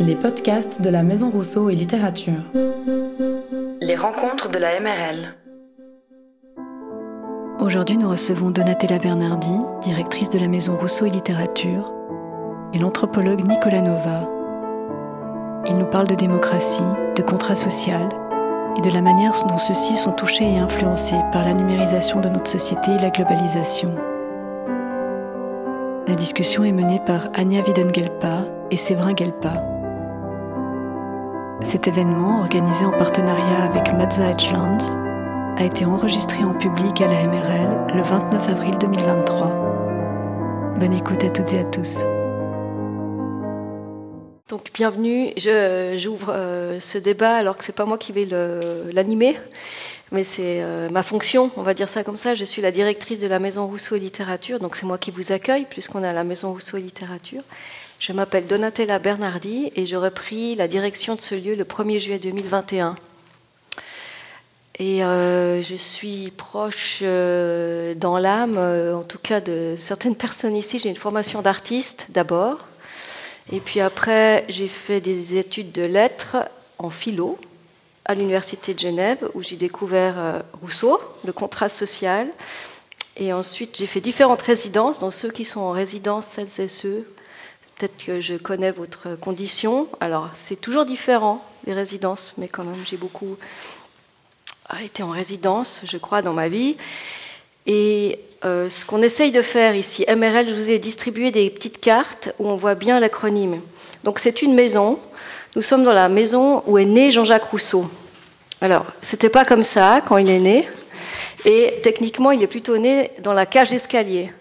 Les podcasts de la Maison Rousseau et Littérature. Les rencontres de la MRL. Aujourd'hui, nous recevons Donatella Bernardi, directrice de la Maison Rousseau et Littérature, et l'anthropologue Nicolas Nova. Ils nous parlent de démocratie, de contrat social et de la manière dont ceux-ci sont touchés et influencés par la numérisation de notre société et la globalisation. La discussion est menée par Anya Widengelpa et Séverin Gelpa. Cet événement, organisé en partenariat avec Mazza Edgelands, a été enregistré en public à la MRL le 29 avril 2023. Bonne écoute à toutes et à tous. Donc bienvenue, j'ouvre euh, ce débat alors que ce n'est pas moi qui vais l'animer, mais c'est euh, ma fonction, on va dire ça comme ça. Je suis la directrice de la Maison Rousseau et Littérature, donc c'est moi qui vous accueille puisqu'on est à la Maison Rousseau et Littérature. Je m'appelle Donatella Bernardi et j'aurais pris la direction de ce lieu le 1er juillet 2021. Et euh, je suis proche euh, dans l'âme, euh, en tout cas de certaines personnes ici. J'ai une formation d'artiste d'abord. Et puis après, j'ai fait des études de lettres en philo à l'Université de Genève, où j'ai découvert Rousseau, le contrat social. Et ensuite, j'ai fait différentes résidences, dont ceux qui sont en résidence, celles et ceux Peut-être que je connais votre condition. Alors, c'est toujours différent, les résidences, mais quand même, j'ai beaucoup été en résidence, je crois, dans ma vie. Et euh, ce qu'on essaye de faire ici, MRL, je vous ai distribué des petites cartes où on voit bien l'acronyme. Donc, c'est une maison. Nous sommes dans la maison où est né Jean-Jacques Rousseau. Alors, c'était pas comme ça quand il est né. Et techniquement, il est plutôt né dans la cage d'escalier.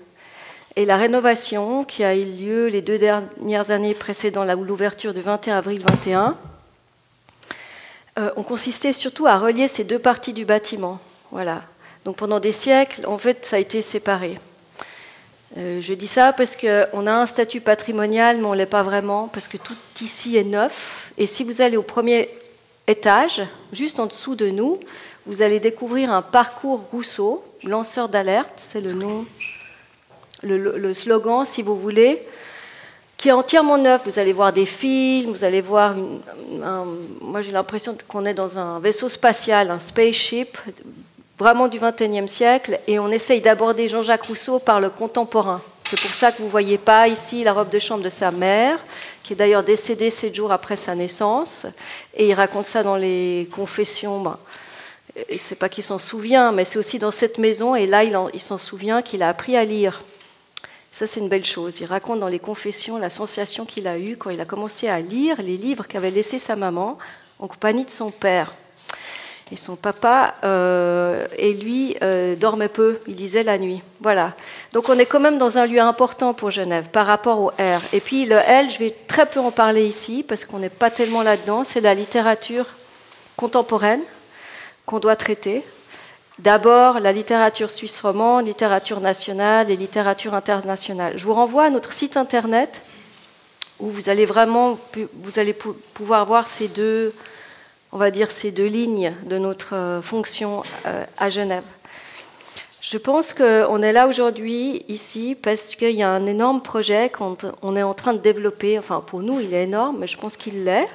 Et la rénovation qui a eu lieu les deux dernières années précédant l'ouverture du 21 avril 21 euh, ont consisté surtout à relier ces deux parties du bâtiment. Voilà. Donc pendant des siècles, en fait, ça a été séparé. Euh, je dis ça parce qu'on a un statut patrimonial, mais on ne l'est pas vraiment, parce que tout ici est neuf. Et si vous allez au premier étage, juste en dessous de nous, vous allez découvrir un parcours Rousseau, lanceur d'alerte, c'est le nom le, slogan, si vous voulez, qui est entièrement neuf. Vous allez voir des films, vous allez voir. moi, j'ai l'impression qu'on est dans un vaisseau spatial, un spaceship, vraiment du XXIe siècle, et on essaye d'aborder Jean-Jacques Rousseau par le contemporain. C'est pour ça que vous ne voyez pas ici la robe de chambre de sa mère, qui est d'ailleurs décédée sept jours après sa naissance, et il raconte ça dans les confessions. Ben, c'est pas qu'il s'en souvient, mais c'est aussi dans cette maison, et là, il s'en souvient qu'il a appris à lire. Ça, c'est une belle chose. Il raconte dans les confessions la sensation qu'il a eue quand il a commencé à lire les livres qu'avait laissés sa maman en compagnie de son père. Et son papa euh, et lui euh, dormaient peu, il lisait la nuit. Voilà. Donc on est quand même dans un lieu important pour Genève par rapport au R. Et puis le L, je vais très peu en parler ici parce qu'on n'est pas tellement là-dedans. C'est la littérature contemporaine qu'on doit traiter. D'abord, la littérature suisse romande, littérature nationale et littérature internationale. Je vous renvoie à notre site internet où vous allez vraiment vous allez pouvoir voir ces deux, on va dire ces deux lignes de notre euh, fonction euh, à Genève. Je pense qu'on est là aujourd'hui, ici, parce qu'il y a un énorme projet qu'on est en train de développer. Enfin, pour nous, il est énorme, mais je pense qu'il l'est.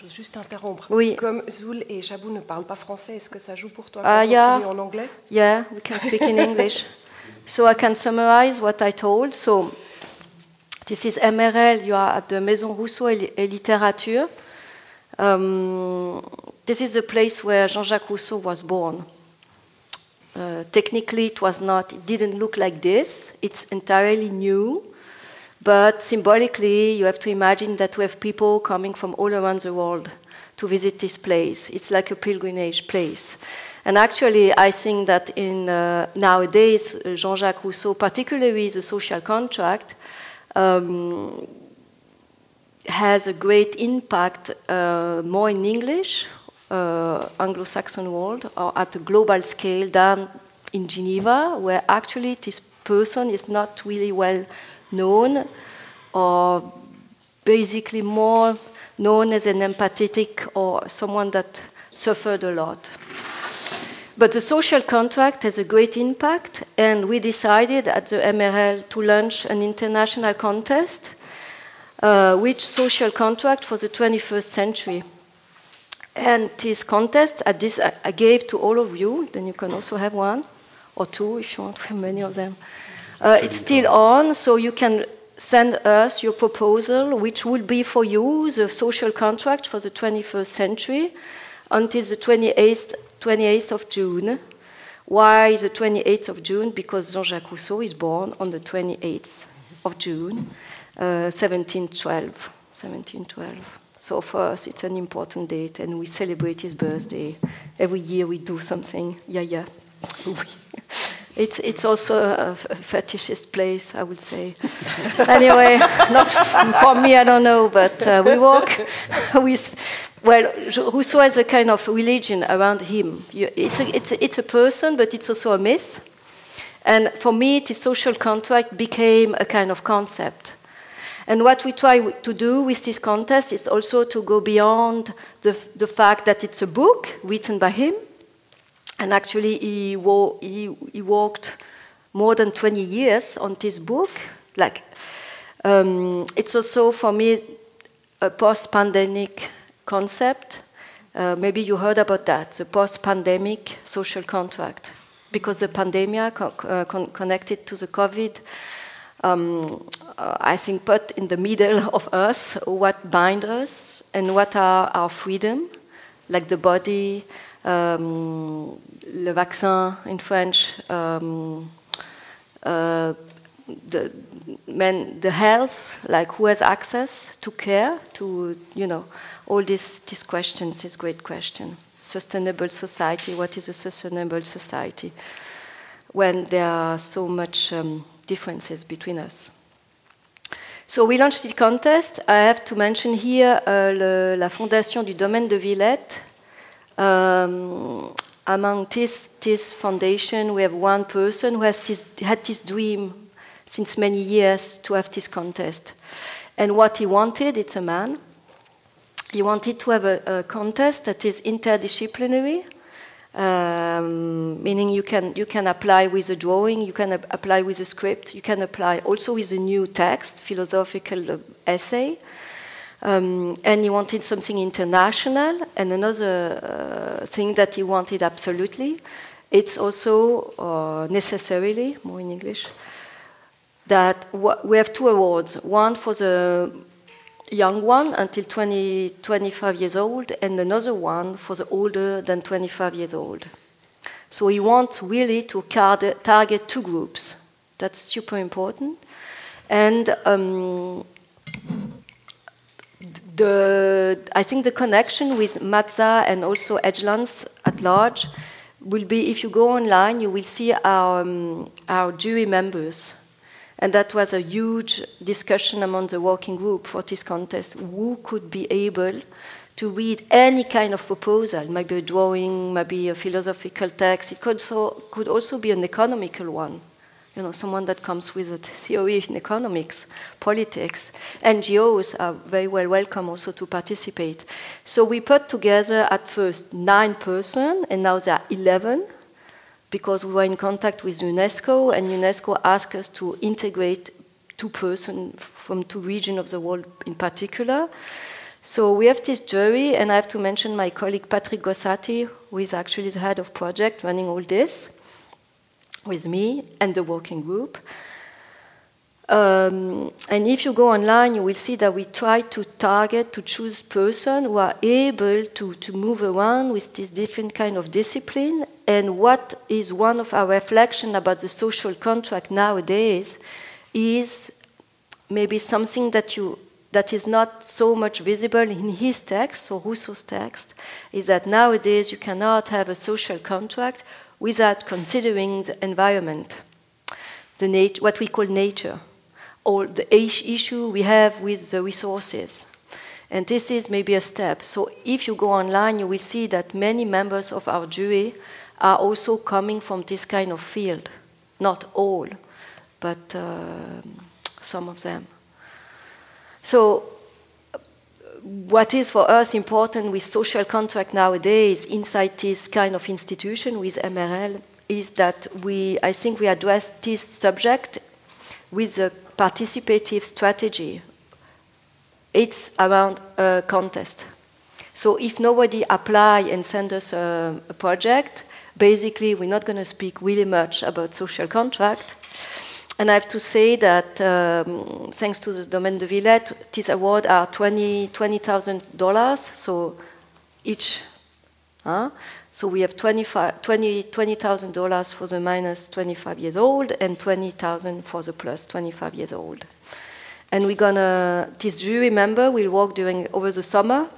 Je veux juste interrompre. Oui. Comme Zoul et Jabou ne parlent pas français, est-ce que ça joue pour toi uh, yeah. en anglais? Yeah, we can speak in English. so I can summarize what I told. So this is MRL, you are at the Maison Rousseau et Littérature. Um, this is the place where Jean-Jacques Rousseau was born. Uh, technically, it was not. It didn't look like this. It's entirely new. But symbolically, you have to imagine that we have people coming from all around the world to visit this place. It's like a pilgrimage place. And actually, I think that in uh, nowadays, Jean-Jacques Rousseau, particularly the social contract, um, has a great impact uh, more in English, uh, Anglo-Saxon world, or at a global scale than in Geneva, where actually this person is not really well known or basically more known as an empathetic or someone that suffered a lot. But the social contract has a great impact, and we decided at the MRL to launch an international contest uh, which social contract for the 21st century. And this contest, at this, I gave to all of you, then you can also have one or two if you want, many of them. Uh, it's still on, so you can send us your proposal, which will be for you the social contract for the 21st century until the 28th, 28th of June. Why the 28th of June? Because Jean Jacques Rousseau is born on the 28th of June, uh, 1712. 1712. So for us, it's an important date, and we celebrate his birthday. Every year we do something. Yeah, yeah. It's, it's also a, fetishist place, I would say. anyway, not for me, I don't know, but uh, we walk with, well, Rousseau has a kind of religion around him. It's a, it's, a, it's a person, but it's also a myth. And for me, the social contract became a kind of concept. And what we try to do with this contest is also to go beyond the, the fact that it's a book written by him, and actually, he, wo- he, he worked more than 20 years on this book. Like, um, it's also for me a post-pandemic concept. Uh, maybe you heard about that, the post-pandemic social contract, because the pandemic co- uh, con- connected to the COVID, um, uh, I think, put in the middle of us what binds us and what are our freedom, like the body, um, le vaccin in French, um, uh, the, men, the health, like who has access to care, to, you know, all these, these questions, this great question. Sustainable society, what is a sustainable society? When there are so much um, differences between us. So we launched the contest. I have to mention here uh, le, la fondation du domaine de Villette. Um, among this, this foundation, we have one person who has this, had this dream since many years to have this contest. And what he wanted, it's a man, he wanted to have a, a contest that is interdisciplinary, um, meaning you can, you can apply with a drawing, you can apply with a script, you can apply also with a new text, philosophical essay. Um, and he wanted something international. And another uh, thing that he wanted absolutely, it's also uh, necessarily, more in English, that we have two awards one for the young one until 20, 25 years old, and another one for the older than 25 years old. So he wants really to target two groups. That's super important. And um, the, I think the connection with Matza and also Edgelands at large will be if you go online, you will see our, um, our jury members. And that was a huge discussion among the working group for this contest. Who could be able to read any kind of proposal, maybe a drawing, maybe a philosophical text. It could, so, could also be an economical one you know, someone that comes with a theory in economics, politics. NGOs are very well welcome also to participate. So we put together at first nine persons, and now there are 11 because we were in contact with UNESCO, and UNESCO asked us to integrate two persons from two regions of the world in particular. So we have this jury, and I have to mention my colleague Patrick Gossati, who is actually the head of project running all this with me and the working group. Um, and if you go online, you will see that we try to target, to choose persons who are able to, to move around with this different kind of discipline. And what is one of our reflection about the social contract nowadays is maybe something that you that is not so much visible in his text or Rousseau's text is that nowadays you cannot have a social contract without considering the environment, the what we call nature, or the issue we have with the resources. And this is maybe a step. So if you go online, you will see that many members of our jury are also coming from this kind of field. Not all, but uh, some of them. So what is for us important with social contract nowadays inside this kind of institution with MRL is that we, I think we address this subject with a participative strategy it's around a contest. So if nobody apply and send us a, a project, basically we're not going to speak really much about social contract. And I have to say that um, thanks to the Domaine de Villette, these awards are $20,000, $20, so each. Huh? So we have $20,000 $20, for the minus 25 years old and 20,000 for the plus 25 years old. And we're gonna, this jury member will work during over the summer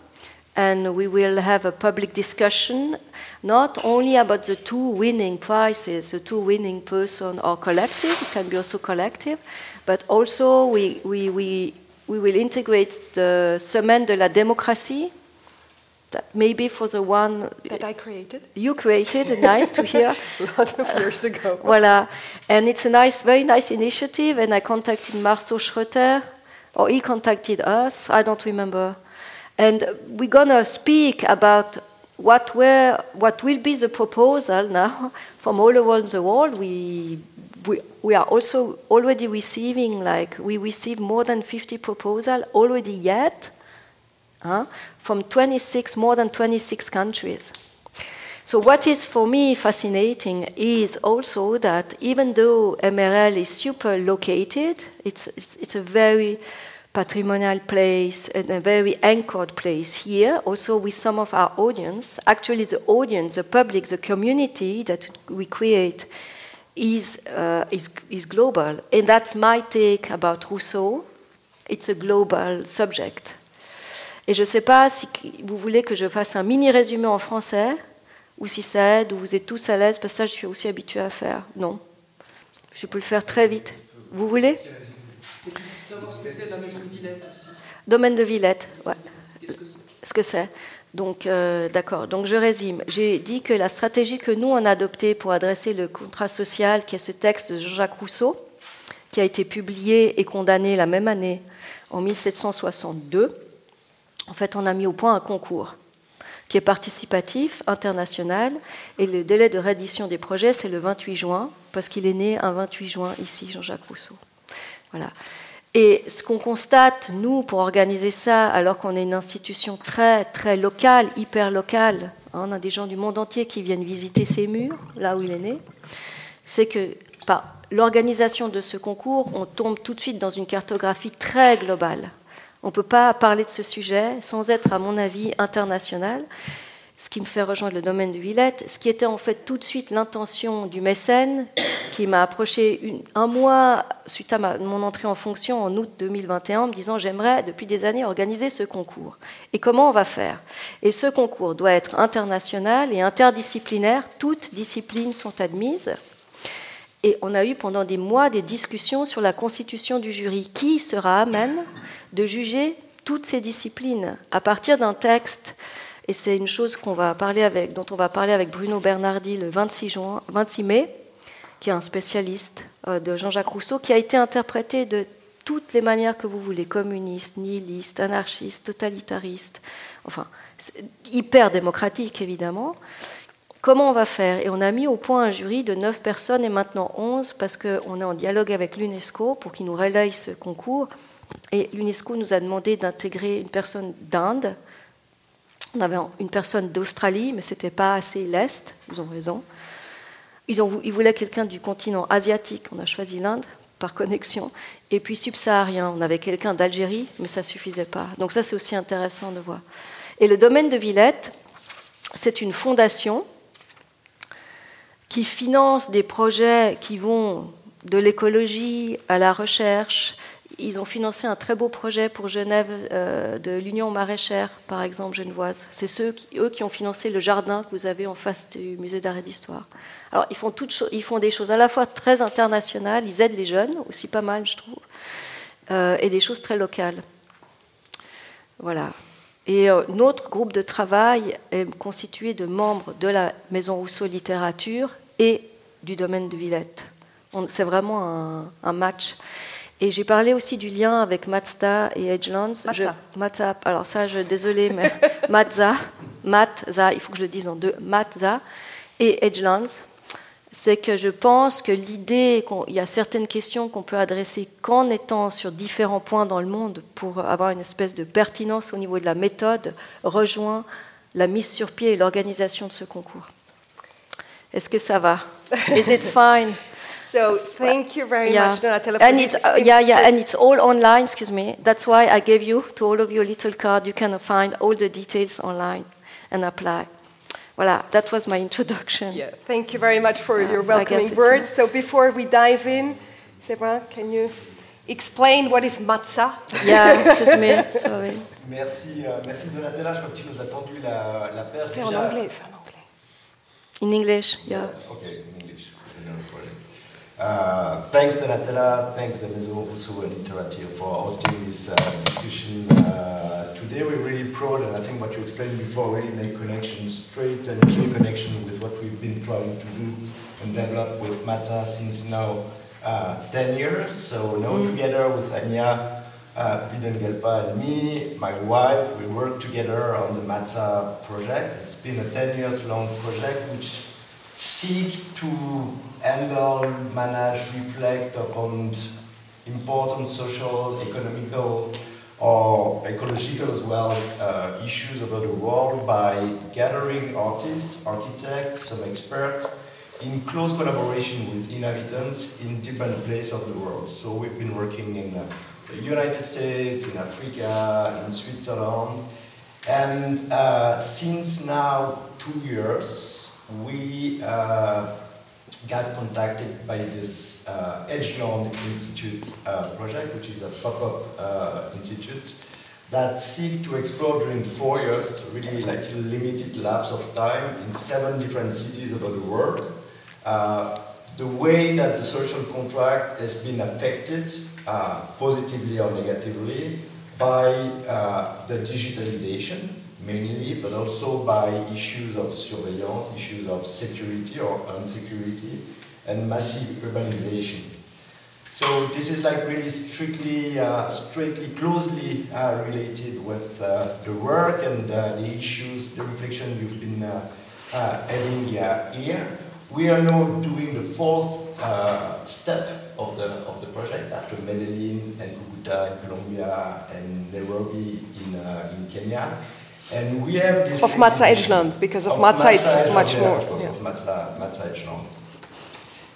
and we will have a public discussion not only about the two winning prizes, the two winning person or collective, it can be also collective, but also we, we, we, we will integrate the Semaine de la démocratie, that maybe for the one that I created. You created, nice to hear. a lot of years ago. Voila, and it's a nice, very nice initiative. And I contacted Marceau Schroeter, or he contacted us. I don't remember. And we're gonna speak about what were, what will be the proposal now from all around the world. We we, we are also already receiving like we receive more than 50 proposals already yet uh, from 26 more than 26 countries so what is for me fascinating is also that even though mrl is super located it's, it's, it's a very patrimonial place and a very anchored place here, also with some of our audience. Actually, the audience, the public, the community that we create is, uh, is, is global. And that's my take about Rousseau. It's a global subject. Et je ne sais pas si vous voulez que je fasse un mini résumé en français ou si ça aide, ou vous êtes tous à l'aise, parce que ça, je suis aussi habituée à faire. Non. Je peux le faire très vite. Vous voulez? Domaine de Villette, ouais. Ce que c'est donc, euh, d'accord. Donc, je résume. J'ai dit que la stratégie que nous, on a adoptée pour adresser le contrat social, qui est ce texte de Jean-Jacques Rousseau, qui a été publié et condamné la même année, en 1762, en fait, on a mis au point un concours qui est participatif, international, et le délai de réédition des projets, c'est le 28 juin, parce qu'il est né un 28 juin ici, Jean-Jacques Rousseau. Voilà. Et ce qu'on constate, nous, pour organiser ça, alors qu'on est une institution très, très locale, hyper locale, hein, on a des gens du monde entier qui viennent visiter ces murs, là où il est né, c'est que par l'organisation de ce concours, on tombe tout de suite dans une cartographie très globale. On ne peut pas parler de ce sujet sans être, à mon avis, international ce qui me fait rejoindre le domaine de Villette, ce qui était en fait tout de suite l'intention du mécène qui m'a approché un mois suite à mon entrée en fonction en août 2021 en me disant j'aimerais depuis des années organiser ce concours. Et comment on va faire? Et ce concours doit être international et interdisciplinaire, toutes disciplines sont admises. Et on a eu pendant des mois des discussions sur la constitution du jury. Qui sera amène de juger toutes ces disciplines? À partir d'un texte et c'est une chose dont on va parler avec Bruno Bernardi le 26, juin, 26 mai, qui est un spécialiste euh, de Jean-Jacques Rousseau, qui a été interprété de toutes les manières que vous voulez, communiste, nihiliste, anarchiste, totalitariste, enfin, hyper démocratique évidemment. Comment on va faire? Et on a mis au point un jury de 9 personnes et maintenant 11 parce qu'on est en dialogue avec l'UNESCO pour qu'ils nous relaye ce concours. Et l'UNESCO nous a demandé d'intégrer une personne d'Inde, on avait une personne d'Australie, mais ce n'était pas assez l'Est, ils ont raison. Ils, voulaient quelqu'un du continent asiatique, on a choisi l'Inde par connexion. Et puis subsaharien, on avait quelqu'un d'Algérie, mais ça ne suffisait pas. Donc ça, c'est aussi intéressant de voir. Et le domaine de Villette, c'est une fondation qui finance des projets qui vont de l'écologie à la recherche, ils ont financé un très beau projet pour Genève euh, de l'Union maraîchère, par exemple, genevoise. C'est eux qui ont financé le jardin que vous avez en face du musée d'art et d'histoire. Alors, ils font, toutes, ils font des choses à la fois très internationales, ils aident les jeunes, aussi pas mal, je trouve, euh, et des choses très locales. Voilà. Et euh, notre groupe de travail est constitué de membres de la Maison Rousseau Littérature et du domaine de Villette. C'est vraiment un match. Et j'ai parlé aussi du lien avec Mazda et Edgelands. Mazda. alors ça, je désolé, mais Mazda, Mazda, il faut que je le dise en deux, Mazda et Edgelands. c'est que je pense que l'idée, qu'il y a certaines questions qu'on peut adresser qu'en étant sur différents points dans le monde pour avoir une espèce de pertinence au niveau de la méthode, rejoint la mise sur pied et l'organisation de ce concours. Est-ce que ça va? Is it fine? So thank you very yeah. much, Donatella. And it's, uh, yeah, yeah, and it's all online. Excuse me. That's why I gave you to all of you a little card. You can find all the details online and apply. Voilà, that was my introduction. Yeah, thank you very much for Yeah, your welcoming words. So before we dive in, Sebra, can you explain what is Matza? Yeah, excuse me. Sorry. Merci, euh, merci Donatella. Je crois que tu nous as tendu la, la perche. Fais en déjà. anglais, fais en anglais. In English, yeah. Okay, in English. No problem. Uh, thanks, Donatella. Thanks, the Maison Rousseau and Literature for hosting this uh, discussion. Uh, today, we're really proud, and I think what you explained before really make connections, straight and clear connection with what we've been trying to do and develop with Matza since now uh, 10 years. So now together with Anja, uh, Wyden Guelpa and me, my wife, we work together on the Matza project. It's been a 10 years long project which seek to handle, manage, reflect upon important social, economical, or ecological as well uh, issues about the world by gathering artists, architects, some experts in close collaboration with inhabitants in different places of the world. So we've been working in uh, the United States, in Africa, in Switzerland, and uh, since now two years, we uh, got contacted by this uh, Institute uh, project, which is a pop-up uh, institute that seek to explore during four years, it's really like a limited lapse of time in seven different cities about the world, uh, the way that the social contract has been affected, uh, positively or negatively, by uh, the digitalization mainly, but also by issues of surveillance, issues of security or unsecurity, and massive urbanization. So this is like really strictly, uh, strictly closely uh, related with uh, the work and uh, the issues, the reflection you've been uh, uh, having here. We are now doing the fourth step of the of the project after Medellin and Cucuta in Colombia and Nairobi in in Kenya. And we have this Of Matza exhibition- Edgeland, because of Matza it's much yeah, more, Of course, yeah. of Matza, Matza Edgeland.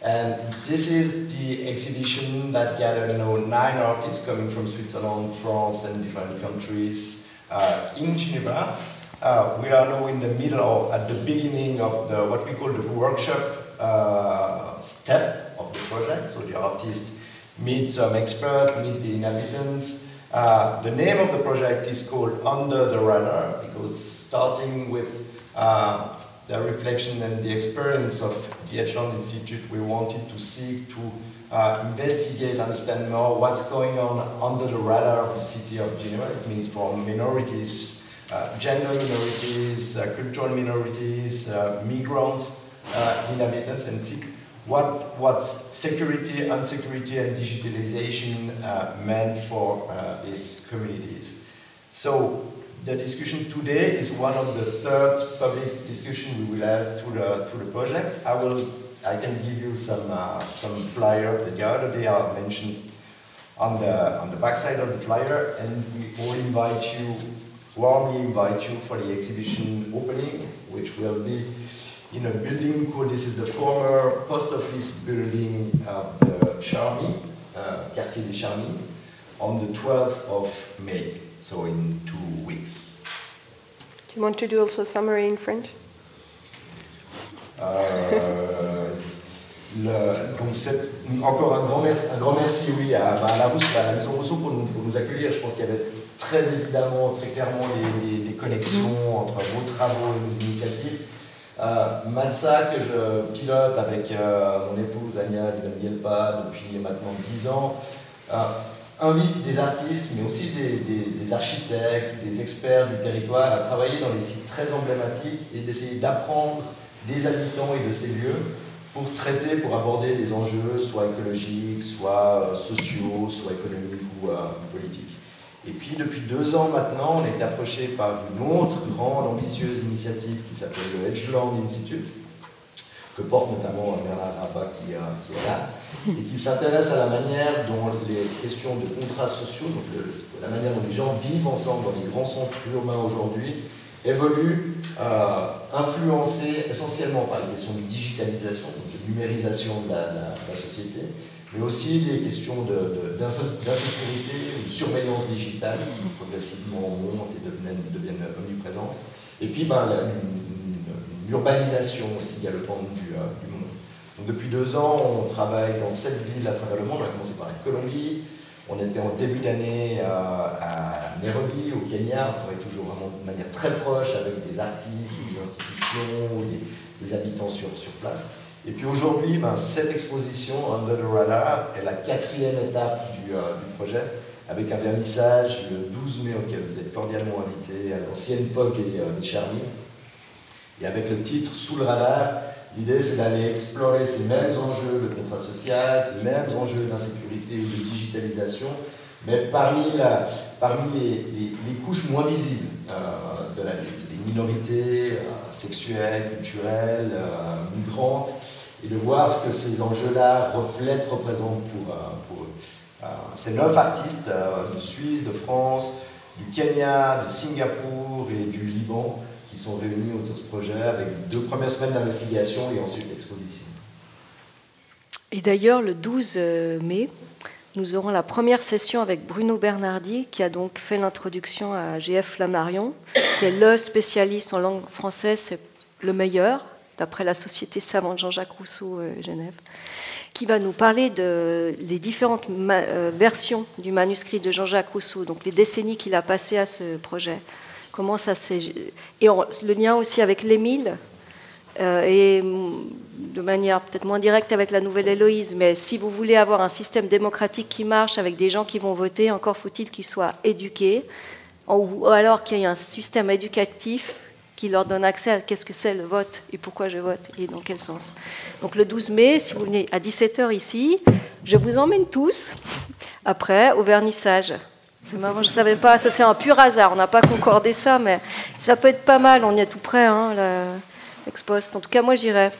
And this is the exhibition that gathered now nine artists coming from Switzerland, France, and different countries uh, in Geneva. Uh, we are now in the middle or at the beginning of the what we call the workshop uh, step of the project. So the artists meet some expert, meet the inhabitants. Uh, the name of the project is called Under the Radar because starting with uh, the reflection and the experience of the Edgeland Institute, we wanted to seek to uh, investigate, understand more what's going on under the radar of the city of Geneva. It means for minorities, uh, gender minorities, uh, cultural minorities, migrants, inhabitants, and what what's security, unsecurity, and digitalization uh, meant for uh, these communities. So the discussion today is one of the third public discussion we will have through the through the project. I will I can give you some uh, some flyer that the other day I mentioned on the on the backside of the flyer, and we all invite you warmly invite you for the exhibition opening, which will be in a building called this is the former post office building of the Charmy, uh, Quartier des Charmy, on the 12th of May, so in two weeks. Do you want to do also a summary in French? Euh, le- donc encore un grand merci, un grand merci oui, à, bah, à la, Rousse- à la Maison Rousseau pour nous, pour nous accueillir. Je pense qu'il y avait très évidemment, très clairement des, des- des connexions entre vos travaux et nos initiatives. Euh, que je pilote avec euh, mon épouse Anya Gelpa depuis maintenant 10 ans, euh, invite des artistes, mais aussi des, des- architectes, des experts du territoire à travailler dans les sites très emblématiques et d'essayer d'apprendre des habitants et de ces lieux pour traiter, pour aborder des enjeux soit écologiques, soit euh, sociaux, soit économiques ou. Et puis depuis deux ans maintenant, on est approché par une autre grande, ambitieuse initiative qui s'appelle le Edgeland Institute, que porte notamment Bernard Rabat qui, qui, est là, et qui s'intéresse à la manière dont les questions de contrats sociaux, donc la manière dont les gens vivent ensemble dans les grands centres urbains aujourd'hui, évoluent, euh, influencées essentiellement par les questions de digitalisation, donc de numérisation de la, société, mais aussi des questions d'insécurité, de, de, surveillance digitale qui progressivement montent et deviennent, omniprésentes. Et puis ben, une, urbanisation aussi galopante du, euh, du monde. Donc, depuis deux ans, on travaille dans sept villes à travers le monde. On a commencé par la Colombie, on était en début d'année euh, à Nairobi, au Kenya. On travaille toujours vraiment de manière très proche avec des artistes, des institutions, des, habitants sur, sur place. Et puis aujourd'hui, ben, cette exposition, Under the Radar, est la quatrième étape du, euh, projet avec un vernissage le 12 mai auquel vous êtes cordialement invité à l'ancienne poste des, euh. Et avec le titre Sous le radar, l'idée c'est d'aller explorer ces mêmes enjeux de contrat social, ces mêmes enjeux d'insécurité ou de digitalisation, mais parmi, les, couches moins visibles euh, de la vie, les minorités euh, sexuelles, culturelles, migrantes, et de voir ce que ces enjeux-là reflètent, représentent pour, pour eux. Euh, c'est neuf artistes euh, de Suisse, de France, du Kenya, de Singapour et du Liban qui sont réunis autour de ce projet avec deux premières semaines d'investigation et ensuite l'exposition. Et d'ailleurs, le 12 euh, mai, nous aurons la première session avec Bruno Bernardi, qui a donc fait l'introduction à GF Flammarion, qui est le spécialiste en langue française, c'est le meilleur, d'après la Société savante Jean-Jacques Rousseau Genève qui va nous parler de les différentes euh, versions du manuscrit de Jean-Jacques Rousseau, donc les décennies qu'il a passées à ce projet. Comment ça et le lien aussi avec l'Émile euh, et de manière peut-être moins directe avec la nouvelle Héloïse. Mais si vous voulez avoir un système démocratique qui marche avec des gens qui vont voter, encore faut-il qu'ils soient éduqués, ou alors qu'il y ait un système éducatif qui leur donne accès à qu'est-ce que c'est le vote et pourquoi je vote et dans quel sens. Donc le 12 mai, si vous venez à 17h ici, je vous emmène tous après au vernissage. C'est marrant, je ne savais pas, ça c'est un pur hasard, on n'a pas concordé ça, mais ça peut être pas mal, on y est tout près, hein, l'expost. En tout cas, moi j'irai.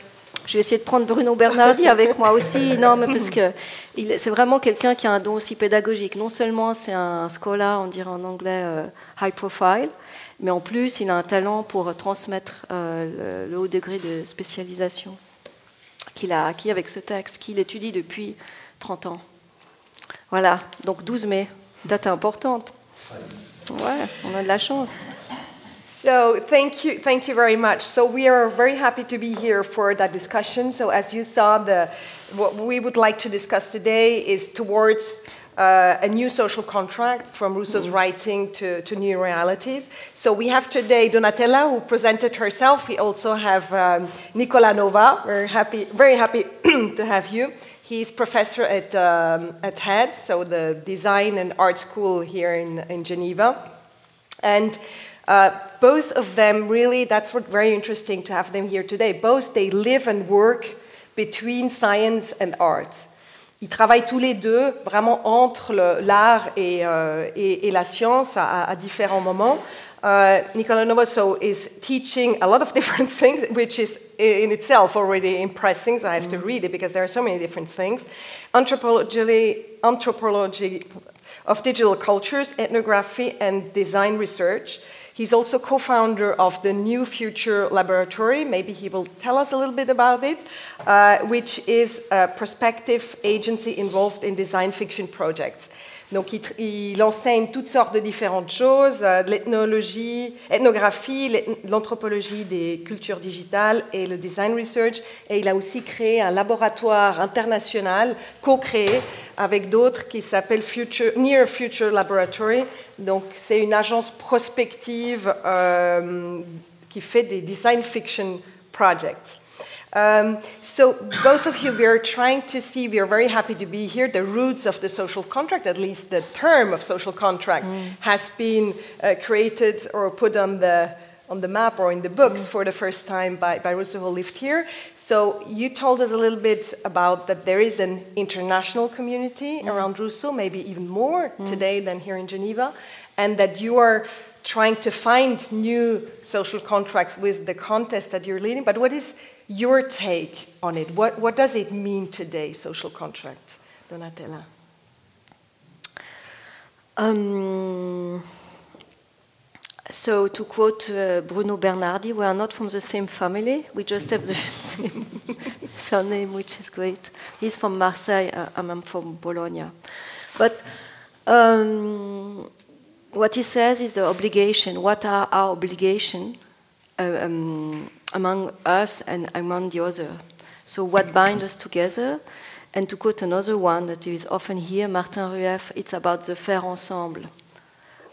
Je vais essayer de prendre Bruno Bernardi avec moi aussi. Non, mais parce que c'est vraiment quelqu'un qui a un don aussi pédagogique. Non seulement c'est un scholar, on dirait en anglais euh, high profile, mais en plus, il a un talent pour transmettre euh, le, haut degré de spécialisation qu'il a acquis avec ce texte, qu'il étudie depuis 30 ans. Voilà, donc 12 mai, date importante. Ouais, on a de la chance. So thank you, thank you very much. So we are very happy to be here for that discussion. So as you saw, the what we would like to discuss today is towards uh, a new social contract from Rousseau's writing to, to new realities. So we have today Donatella, who presented herself. We also have um, Nicolas Nova. We're happy, very happy to have you. He's professor at, um, at HEAD, so the Design and Art School here in, in Geneva. And uh, both of them really, that's what very interesting to have them here today. Both they live and work between science and art. Ils travaillent tous les deux vraiment entre l'art et, euh, et, la science à, différents moments. Uh, Nicola Novoso is teaching a lot of different things, which is in itself already impressive. I have mm. to read it because there are so many different things. Anthropology, anthropology of digital cultures, ethnography, and design research. He's also co founder of the Near Future Laboratory. Maybe he will tell us a little bit about it, uh, which is a prospective agency involved in design fiction projects. Donc, il, enseigne toutes sortes de différentes choses, euh, l'ethnologie, ethnographie, l'anthropologie des cultures digitales et le design research. Et il a aussi créé un laboratoire international co-créé avec d'autres qui s'appelle Near Future Laboratory. Donc, c'est une agence prospective euh, qui fait des design fiction projects. Um, so, both of you, we are trying to see, we are very happy to be here. The roots of the social contract, at least the term of social contract, mm. has been uh, created or put on the on the map or in the books mm. for the first time by, by Rousseau who lived here. So you told us a little bit about that there is an international community mm. around Rousseau, maybe even more mm. today than here in Geneva, and that you are trying to find new social contracts with the contest that you're leading. But what is your take on it. What, what does it mean today, social contract, Donatella? Um, so, to quote uh, Bruno Bernardi, we are not from the same family. We just have the same surname, which is great. He's from Marseille, uh, I'm from Bologna. But um, what he says is the obligation. What are our obligations uh, um, among us and among the other? So, what binds us together? And to quote another one that is often here, Martin Rueff, it's about the faire ensemble.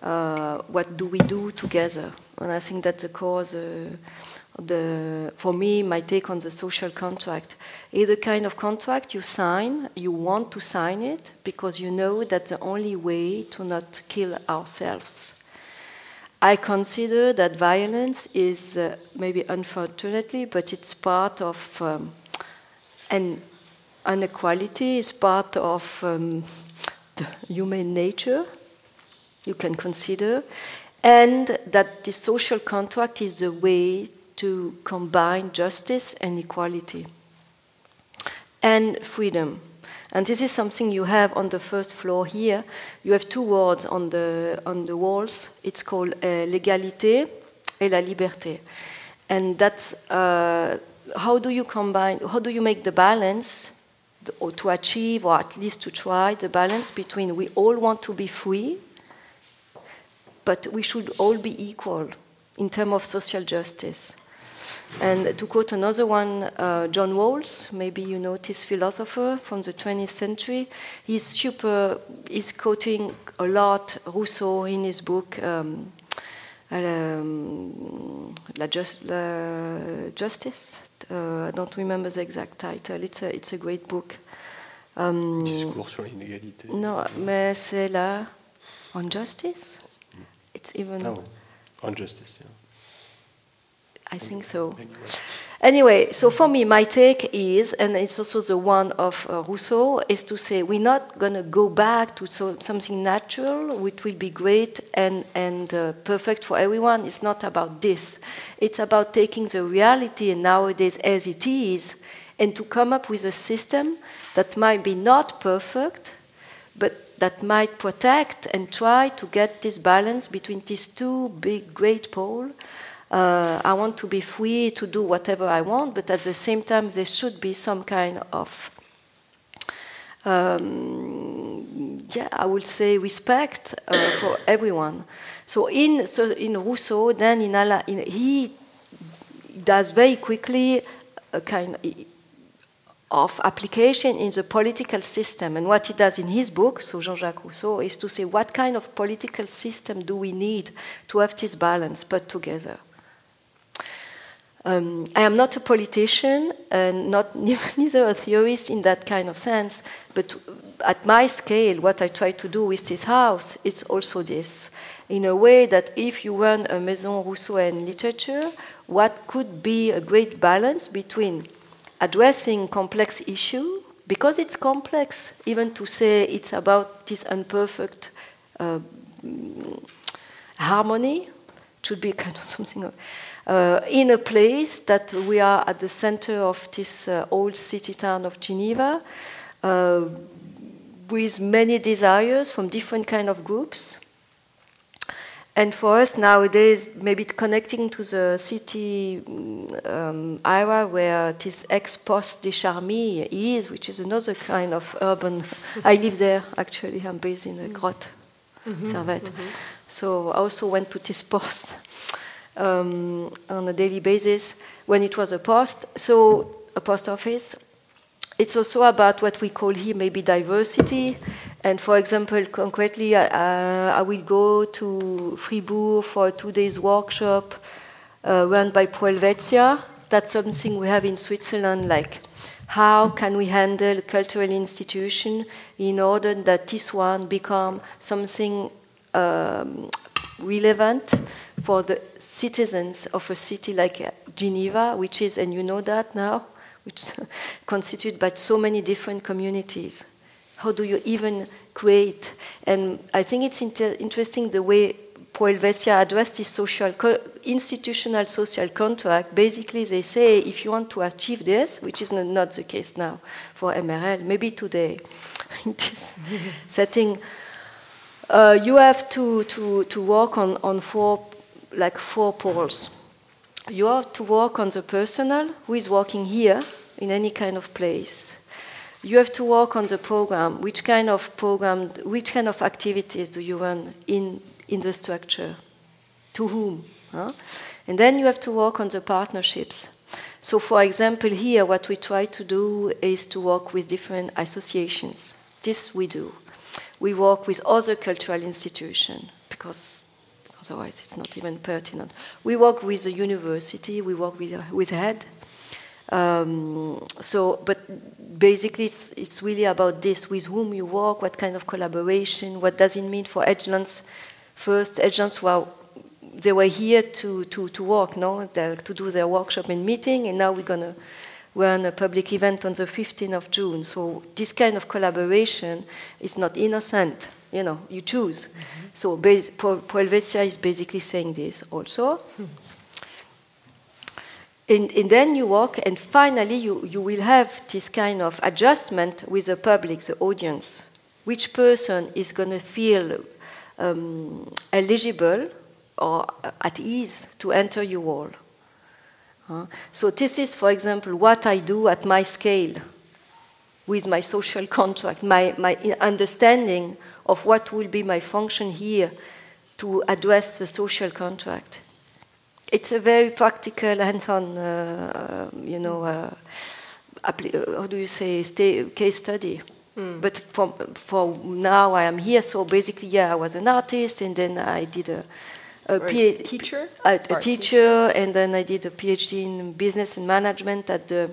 Uh, what do we do together? And I think that's the cause, uh, the, for me, my take on the social contract. Is the kind of contract you sign, you want to sign it because you know that the only way to not kill ourselves. I consider that violence is uh, maybe unfortunately, but it's part of um, an inequality is part of um, the human nature, you can consider, and that the social contract is the way to combine justice and equality and freedom. And this is something you have on the first floor here. You have two words on the, on the walls. It's called uh, l'égalité et la liberté. And that's uh, how do you combine, how do you make the balance or to achieve, or at least to try, the balance between we all want to be free, but we should all be equal in terms of social justice. And to quote another one, uh, John Rawls, maybe you know this philosopher from the 20th century, he's super, he's quoting a lot Rousseau in his book, um, um, La, Just, La Justice, uh, I don't remember the exact title. It's a, it's a great book. Um, Discours sur l'inégalité. Non, mais c'est là. On Justice? It's even. No, On Justice, yeah. I think so. Anyway, so for me, my take is, and it's also the one of uh, Rousseau, is to say we're not going to go back to so, something natural, which will be great and, and uh, perfect for everyone. It's not about this. It's about taking the reality nowadays as it is and to come up with a system that might be not perfect, but that might protect and try to get this balance between these two big, great poles uh, I want to be free to do whatever I want, but at the same time, there should be some kind of, um, yeah, I would say respect uh, for everyone. So in so in Rousseau, then in, Ala, in he does very quickly a kind of application in the political system. And what he does in his book, so Jean-Jacques Rousseau, is to say what kind of political system do we need to have this balance put together. Um, I am not a politician and not neither a theorist in that kind of sense, but at my scale, what I try to do with this house, it's also this. In a way that if you run a Maison Rousseauienne literature, what could be a great balance between addressing complex issue, because it's complex, even to say it's about this imperfect uh, harmony, should be kind of something uh, in a place that we are at the center of this uh, old city town of Geneva, uh, with many desires from different kind of groups. And for us nowadays, maybe connecting to the city um, era where this ex-poste de Charmilles is, which is another kind of urban. I live there actually. I'm based in a grotte, mm -hmm, Servette. Mm -hmm. So I also went to this post um, on a daily basis when it was a post. So a post office. It's also about what we call here maybe diversity. And for example, concretely, uh, I will go to Fribourg for a two days workshop uh, run by Pro Helvetia. That's something we have in Switzerland, like how can we handle cultural institution in order that this one become something um, relevant for the citizens of a city like uh, Geneva, which is, and you know that now, which constituted by so many different communities. How do you even create? And I think it's inter interesting the way Pro Helvetia addressed this social institutional social contract, basically they say if you want to achieve this, which is not the case now for MRL, maybe today in this setting, uh, you have to, to, to work on, on four like four poles. You have to work on the personal who is working here in any kind of place. You have to work on the program. Which kind of program, which kind of activities do you run in in the structure. To whom? Huh? And then you have to work on the partnerships. So, for example, here, what we try to do is to work with different associations. This we do. We work with other cultural institutions because otherwise it's not even pertinent. We work with the university, we work with, with HEAD. Um, so, but basically, it's, it's really about this with whom you work, what kind of collaboration, what does it mean for agents first agents were they were here to, to, to work, no, to do their workshop and meeting, and now we're gonna run a public event on the 15th of June. So this kind of collaboration is not innocent. You know, you choose. Mm-hmm. So Pro, Helvetia is basically saying this also. And, and, then you walk, and finally you, you will have this kind of adjustment with the public, the audience. Which person is going to feel um, eligible or at ease to enter your wall. Uh, so this is, for example, what I do at my scale with my social contract, my, my understanding of what will be my function here to address the social contract. It's a very practical, hands-on, uh, you know, uh, how do you say, case study. Mm. But for, for now, I am here. So basically, yeah, I was an artist, and then I did a, a, PhD, teacher, a, a teacher, teacher, and then I did a PhD in business and management at the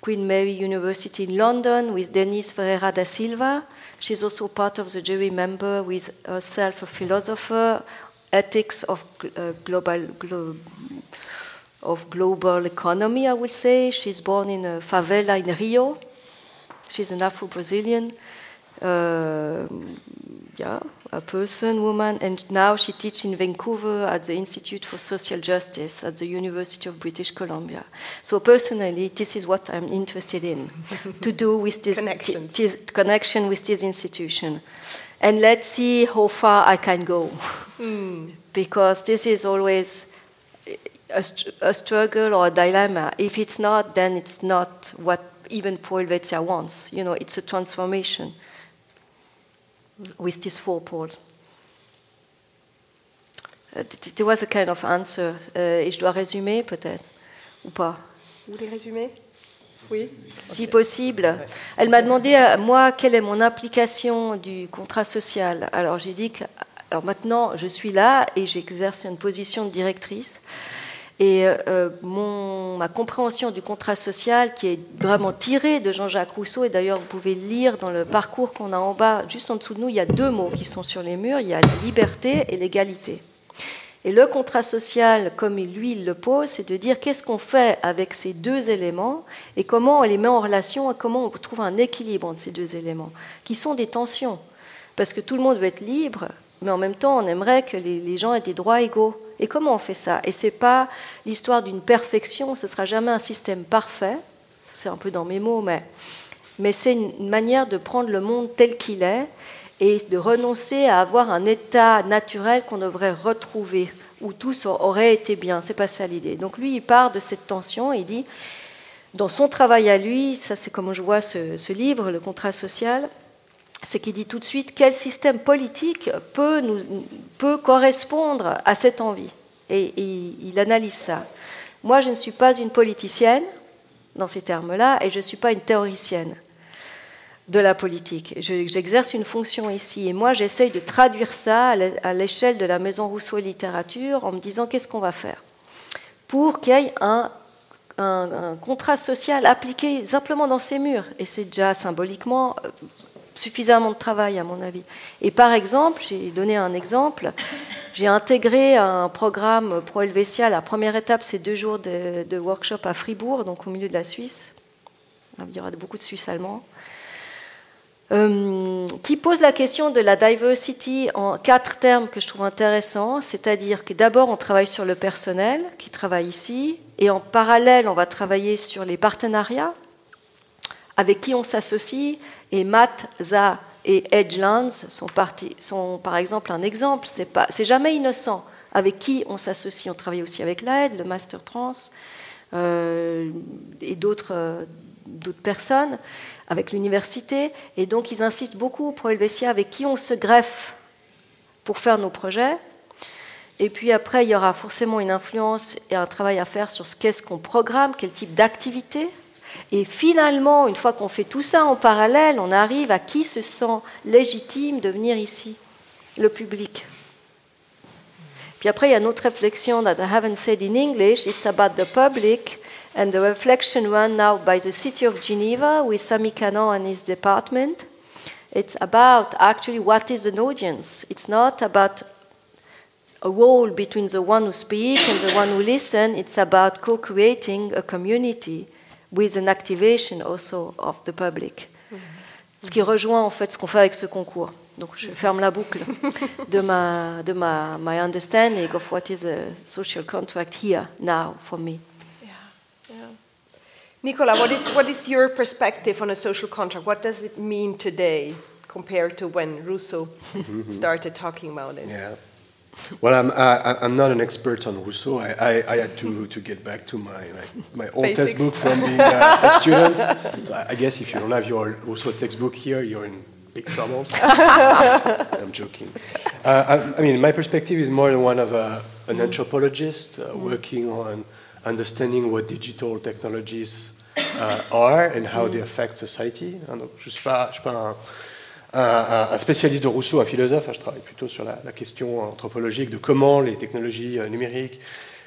Queen Mary University in London with Denise Ferreira da Silva. She's also part of the jury member with herself a philosopher, ethics of uh, global. Glo of global economy, I would say. She's born in a favela in Rio, She's an Afro Brazilian, uh, yeah, a person, woman, and now she teaches in Vancouver at the Institute for Social Justice at the University of British Columbia. So personally, this is what I'm interested in to do with this, connection with this institution, and let's see how far I can go, mm. because this is always. A, a struggle or a dilemma. If it's not, then it's not what even Pro Helvetia wants. You know, it's a transformation with these four poles? There was a kind of answer. Uh, et je dois résumer peut-être ou pas? Vous voulez résumer? Oui. Si okay. possible. Ouais. Elle m'a demandé à moi quelle est mon application du contrat social. Alors j'ai dit que alors maintenant je suis là et j'exerce une position de directrice. Et euh, mon, ma compréhension du contrat social, qui est vraiment tirée de Jean-Jacques Rousseau, et d'ailleurs vous pouvez lire dans le parcours qu'on a en bas, juste en dessous de nous, il y a deux mots qui sont sur les murs, il y a la liberté et l'égalité. Et le contrat social, comme lui il le pose, c'est de dire qu'est-ce qu'on fait avec ces deux éléments et comment on les met en relation et comment on trouve un équilibre entre ces deux éléments, qui sont des tensions. Parce que tout le monde veut être libre, mais en même temps, on aimerait que les gens aient des droits égaux. Et comment on fait ça Et ce n'est pas l'histoire d'une perfection, ce ne sera jamais un système parfait, c'est un peu dans mes mots, mais, mais c'est une manière de prendre le monde tel qu'il est et de renoncer à avoir un état naturel qu'on devrait retrouver, où tout aurait été bien. C'est pas ça l'idée. Donc lui, il part de cette tension il dit, dans son travail à lui, ça c'est comme je vois ce livre, le contrat social, c'est qu'il dit tout de suite quel système politique peut, correspondre à cette envie. Et, il analyse ça. Moi, je ne suis pas une politicienne, dans ces termes-là, et je ne suis pas une théoricienne de la politique. J'exerce une fonction ici, et moi, j'essaye de traduire ça à l'échelle de la Maison Rousseau Littérature en me disant qu'est-ce qu'on va faire pour qu'il y ait un, contrat social appliqué simplement dans ces murs. Et c'est déjà symboliquement euh, suffisamment de travail, à mon avis. Et par exemple, j'ai donné un exemple, j'ai intégré un programme Pro Helvetia. La première étape, c'est deux jours de, workshop à Fribourg, donc au milieu de la Suisse. Il y aura beaucoup de Suisses allemands. euh, qui pose la question de la diversity en quatre termes que je trouve intéressants, c'est-à-dire que d'abord on travaille sur le personnel qui travaille ici, et en parallèle on va travailler sur les partenariats avec qui on s'associe, et Matt, Za et Edgelands sont, sont par exemple un exemple, c'est jamais innocent avec qui on s'associe, on travaille aussi avec l'AID, le Master Trans, euh, et d'autres euh, personnes avec l'université. Et donc, ils insistent beaucoup pour Helvetia avec qui on se greffe pour faire nos projets. Et puis après, il y aura forcément une influence et un travail à faire sur ce qu'est-ce qu'on programme, quel type d'activité. Et finalement, une fois qu'on fait tout ça en parallèle, on arrive à qui se sent légitime de venir ici, le public. Puis après, il y a une autre réflexion that I haven't said in English. It's about the public and the reflection run now by the city of Geneva with Sami Canon and his department. It's about actually what is an audience. It's not about a wall between the one who speak and the one who listen. It's about co-creating a community with an activation also of the public. Mm -hmm. Ce qui rejoint en fait ce qu'on fait avec ce concours. Donc je ferme la boucle de ma de ma my understanding of what is a social contract here now for me. Nicolas, what is, what is your perspective on a social contract? What does it mean today compared to when Rousseau started talking about it? Yeah. Well, I'm, I, am not an expert on Rousseau. I, I, I, had to, to get back to my, my, my old textbook from being a, a student. So I guess if you don't have your Rousseau textbook here, you're in big trouble. I'm joking. Uh, I, I, mean, my perspective is more than one of a, an anthropologist uh, working on understanding what digital technologies uh, are and how they affect society. Donc, je suis pas, je suis pas un, un, un, spécialiste de Rousseau, un philosophe. Je travaille plutôt sur la, la, question anthropologique de comment les technologies euh, numériques,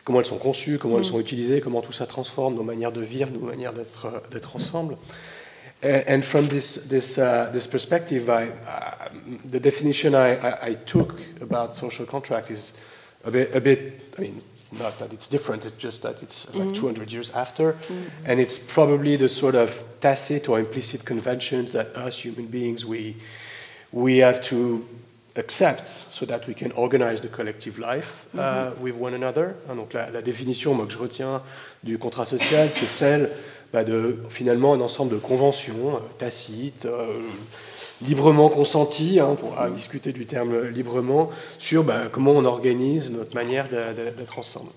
comment elles sont conçues, comment elles mm. sont utilisées, comment tout ça transforme nos manières de vivre, nos manières d'être euh, ensemble. And, and from this, this, uh, this perspective, I, uh, the definition I, I, I, took about social contract is a bit, a bit I mean, it's not that it's different, it's just that it's like 200 years after. Mm-hmm. And it's probably the sort of tacit or implicit conventions that us human beings, we, we have to accept so that we can organize the collective life uh, mm-hmm. with one another. Donc la, la, définition moi, que je retiens du contrat social, c'est celle bah, de finalement un ensemble de conventions euh, tacites, euh, librement consenties, hein, on pourra discuter du terme librement, sur bah, comment on organise notre manière d'être ensemble.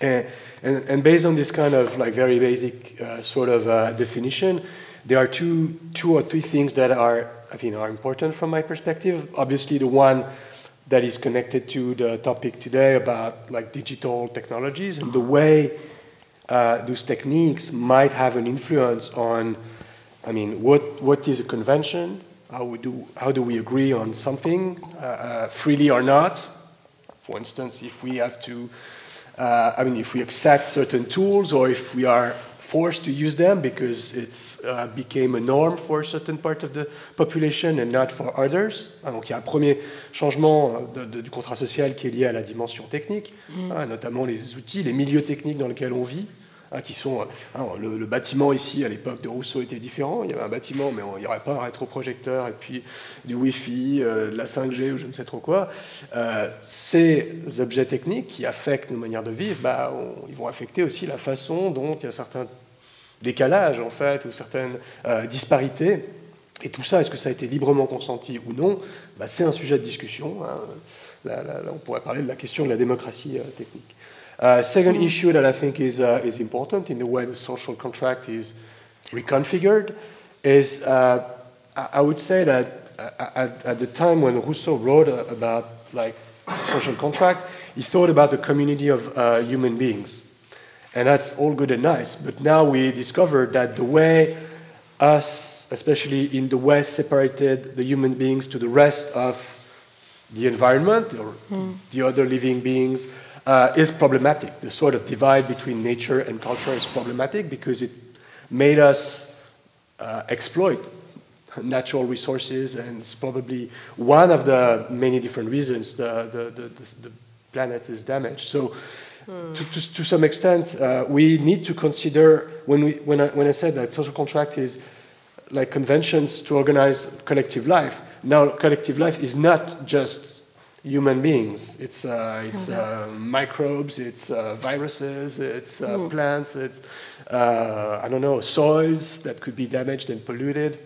And, and, and, based on this kind of like very basic uh, sort of uh, definition, there are two, two or three things that are, I think, are important from my perspective. Obviously, the one that is connected to the topic today about like digital technologies and the way uh, those techniques might have an influence on, I mean, what, what is a convention? How, do, how do we agree on something, uh, uh, freely or not? For instance, if we have to, uh, I mean, if we accept certain tools or if we are forced to use them because it's uh, became a norm for a certain part of the population and not for others. Ah, donc il y a un premier changement de, de, du contrat social qui est lié à la dimension technique, mm. hein, notamment les outils, les milieux techniques dans lesquels on vit. Hein, qui sont. Hein, le, bâtiment ici, à l'époque de Rousseau, était différent. Il y avait un bâtiment, mais il n'y aurait pas un rétroprojecteur, et puis du Wi-Fi, euh, de la 5G ou je ne sais trop quoi. Euh, ces objets techniques qui affectent nos manières de vivre, bah, on, ils vont affecter aussi la façon dont il y a certains décalages, en fait, ou certaines euh, disparités. Et tout ça, est-ce que ça a été librement consenti ou non? Bah, C'est un sujet de discussion. Hein. On pourrait parler de la question de la démocratie euh, technique. Uh, second issue that I think is, uh, is important in the way the social contract is reconfigured is uh, I would say that uh, at, at, the time when Rousseau wrote about like social contract, he thought about a community of uh, human beings. And that's all good and nice. But now we discovered that the way us, especially in the West, separated the human beings to the rest of the environment or mm. the other living beings uh, is problematic. The sort of divide between nature and culture is problematic because it made us uh, exploit natural resources, and it's probably one of the many different reasons the, the, the, the planet is damaged. So, hmm. to, to, to, some extent, uh, we need to consider when, we, when, I, when I said that social contract is like conventions to organize collective life. Now, collective life is not just human beings. It's, uh, it's uh, microbes, it's uh, viruses, it's uh, mm. plants, it's, uh, I don't know, soils that could be damaged and polluted.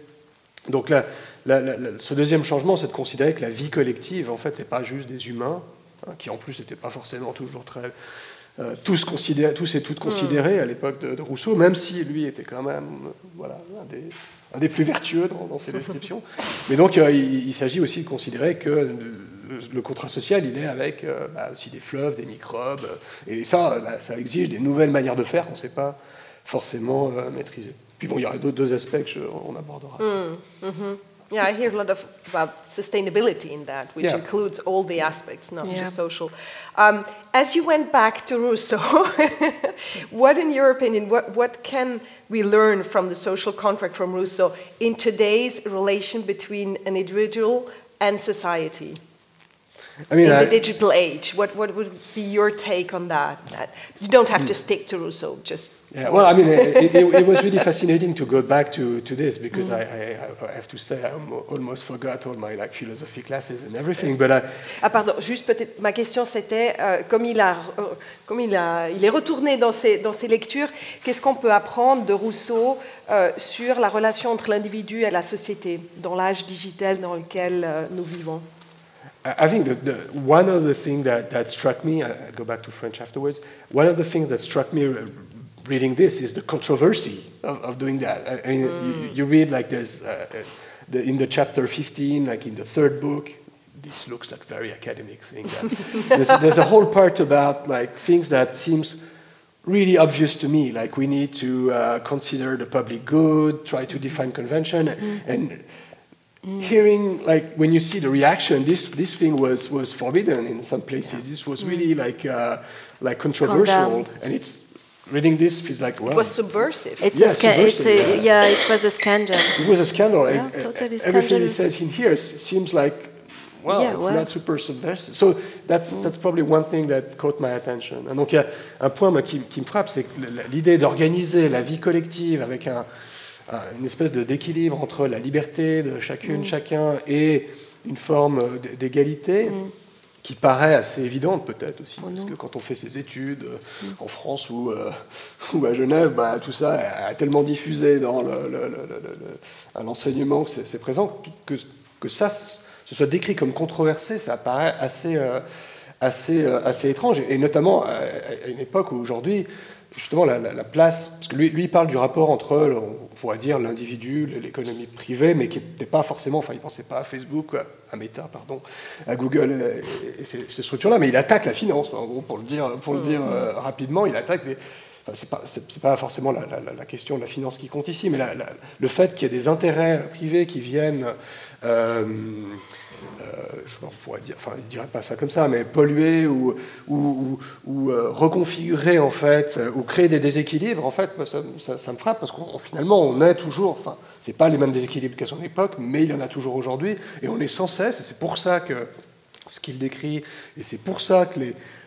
Donc là, la, la, la, ce deuxième changement, c'est de considérer que la vie collective, en fait, c'est pas juste des humains, hein, qui en plus n'étaient pas forcément toujours très euh, tous, tous et toutes considérés à l'époque de, de, Rousseau, même si lui était quand même voilà, un, des, un des plus vertueux dans, dans ses descriptions. Mais donc, euh, il, il s'agit aussi de considérer que le, contrat social, il est avec euh, bah, aussi des fleuves, des microbes, et ça, bah, ça exige des nouvelles manières de faire qu'on ne sait pas forcément euh, maîtriser. Puis bon, il y a d'autres aspects qu'on abordera. Mmh, mmh. Yeah, I hear a lot of about sustainability in that, which yeah. includes all the aspects, not yeah. just social. Um, as you went back to Rousseau, what, in your opinion, what, what can we learn from the social contract from Rousseau in today's relation between an individual and society? I mean, in I, the digital age, what, what would be your take on that? you don't have to hmm. stick to Rousseau, just yeah, well, I mean, it, it, it, was really fascinating to go back to, to this because mm. I, I, I, have to say I almost forgot all my like philosophy classes and everything. But I, ah pardon, juste peut-être ma question c'était euh, comme il a euh, comme il a il est retourné dans ses dans ses lectures, qu'est-ce qu'on peut apprendre de Rousseau euh, sur la relation entre l'individu et la société dans l'âge digital dans lequel euh, nous vivons? I think the, the, one of the things that, that struck me, I'll go back to French afterwards, one of the things that struck me reading this is the controversy of, of doing that. I, mean, mm. you, you, read like there's uh, uh, the, in the chapter 15, like in the third book, this looks like very academic thing. there's, there's, a whole part about like things that seems really obvious to me, like we need to uh, consider the public good, try to define convention, mm. and. Hearing like when you see the reaction, this this thing was was forbidden in some places. Yeah. This was really mm. like uh, like controversial, Condemned. and it's reading this feels like well. It was subversive. It's yeah, a subversive, it's a, yeah. yeah. it was a scandal. It was a scandal. Yeah, it, totally everything he says in here seems like well, yeah, it's well. not super subversive. So that's mm. that's probably one thing that caught my attention. donc il y a un point moi, qui, qui me frappe, c'est que l'idée d'organiser la vie collective avec un, un, une espèce d'équilibre entre la liberté de chacune, mm. chacun et une forme d'égalité. Mm qui paraît assez évidente peut-être aussi, oh parce que quand on fait ses études euh, mm. en France ou, euh, ou à Genève, bah, tout ça a tellement diffusé dans l'enseignement que c'est présent, que, que ça ce soit décrit comme controversé, ça paraît assez, euh, assez, assez étrange, et, notamment à, une époque où aujourd'hui, justement la, place, parce que lui, lui il parle du rapport entre, on pourrait dire, l'individu, l'économie privée, mais qui n'était pas forcément, enfin il ne pensait pas à Facebook, à Meta, pardon, à Google et, ces, structures-là, mais il attaque la finance, en gros, pour le dire, pour le dire euh, rapidement, il attaque des... Enfin, c'est pas, pas, forcément la, la, question de la finance qui compte ici, mais le fait qu'il y ait des intérêts privés qui viennent euh, euh, je dire, enfin, dirais pas ça comme ça, mais polluer ou, euh, reconfigurer en fait, ou créer des déséquilibres, en fait, ça, me frappe parce qu'on finalement on est toujours, enfin, c'est pas les mêmes déséquilibres qu'à son époque, mais il y en a toujours aujourd'hui, et on est sans cesse, et c'est pour ça que ce qu'il décrit, et c'est pour ça que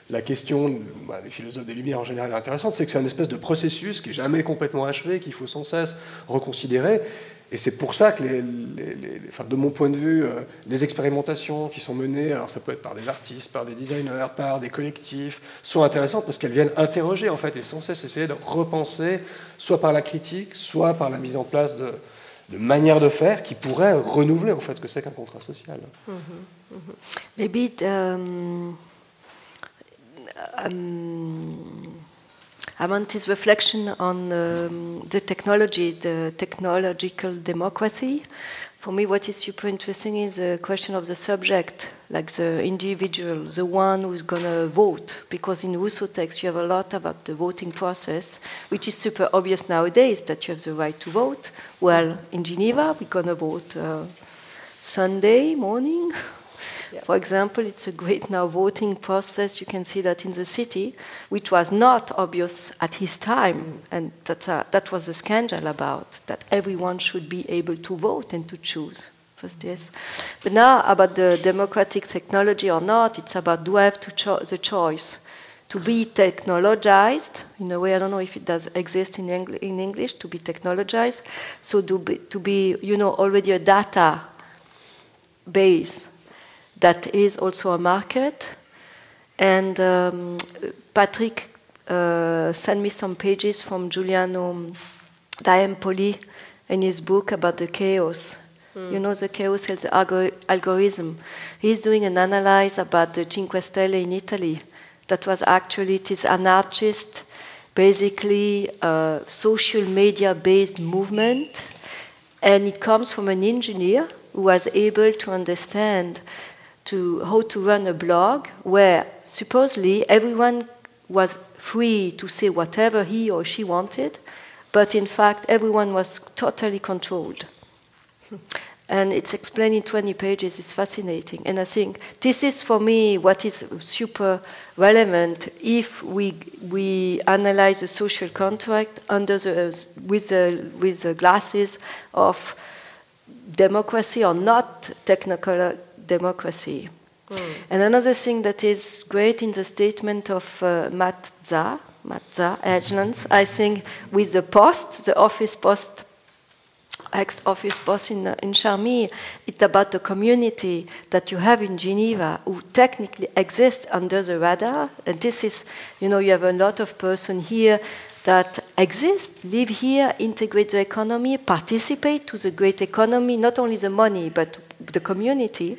la question, bah, les philosophes des Lumières en général est intéressante, c'est que c'est un espèce de processus qui est jamais complètement achevé, qu'il faut sans cesse reconsidérer. Et c'est pour ça que, de mon point de vue, euh, les expérimentations qui sont menées, alors ça peut être par des artistes, par des designers, par des collectifs, sont intéressantes parce qu'elles viennent interroger en fait et sans cesse essayer de repenser, soit par la critique, soit par la mise en place de, manières de faire qui pourraient renouveler en fait ce que c'est qu'un contrat social. Mm -hmm. I want his reflection on um, the technology, the technological democracy. For me, what is super interesting is the question of the subject, like the individual, the one who's going to vote. Because in Rousseau text, you have a lot about the voting process, which is super obvious nowadays that you have the right to vote. Well, in Geneva, we're going to vote uh, Sunday morning. For example, it's a great now voting process. You can see that in the city, which was not obvious at his time, and that, uh, that was a scandal about that everyone should be able to vote and to choose. First, yes. But now, about the democratic technology or not, it's about do I have to cho- the choice to be technologized in a way. I don't know if it does exist in, Engl- in English to be technologized. So to be, to be, you know, already a data base that is also a market. And um, Patrick uh, sent me some pages from Giuliano da Empoli in his book about the chaos. Mm. You know, the chaos is the algor- algorithm. He's doing an analysis about the Cinque Stelle in Italy. That was actually it is anarchist, basically a social media based movement, and it comes from an engineer who was able to understand to how to run a blog where supposedly everyone was free to say whatever he or she wanted, but in fact everyone was totally controlled. and it's explained in 20 pages. It's fascinating. And I think this is for me what is super relevant if we, we analyze the social contract under the, with, the, with the glasses of democracy or not technical democracy. Mm. And another thing that is great in the statement of uh, Matt Za, Matt Za, Edgelands, I think with the post, the office post, ex-office post in, uh, in Charmilles, it's about the community that you have in Geneva who technically exist under the radar. And this is, you know, you have a lot of person here that exist, live here, integrate the economy, participate to the great economy, not only the money, but the community,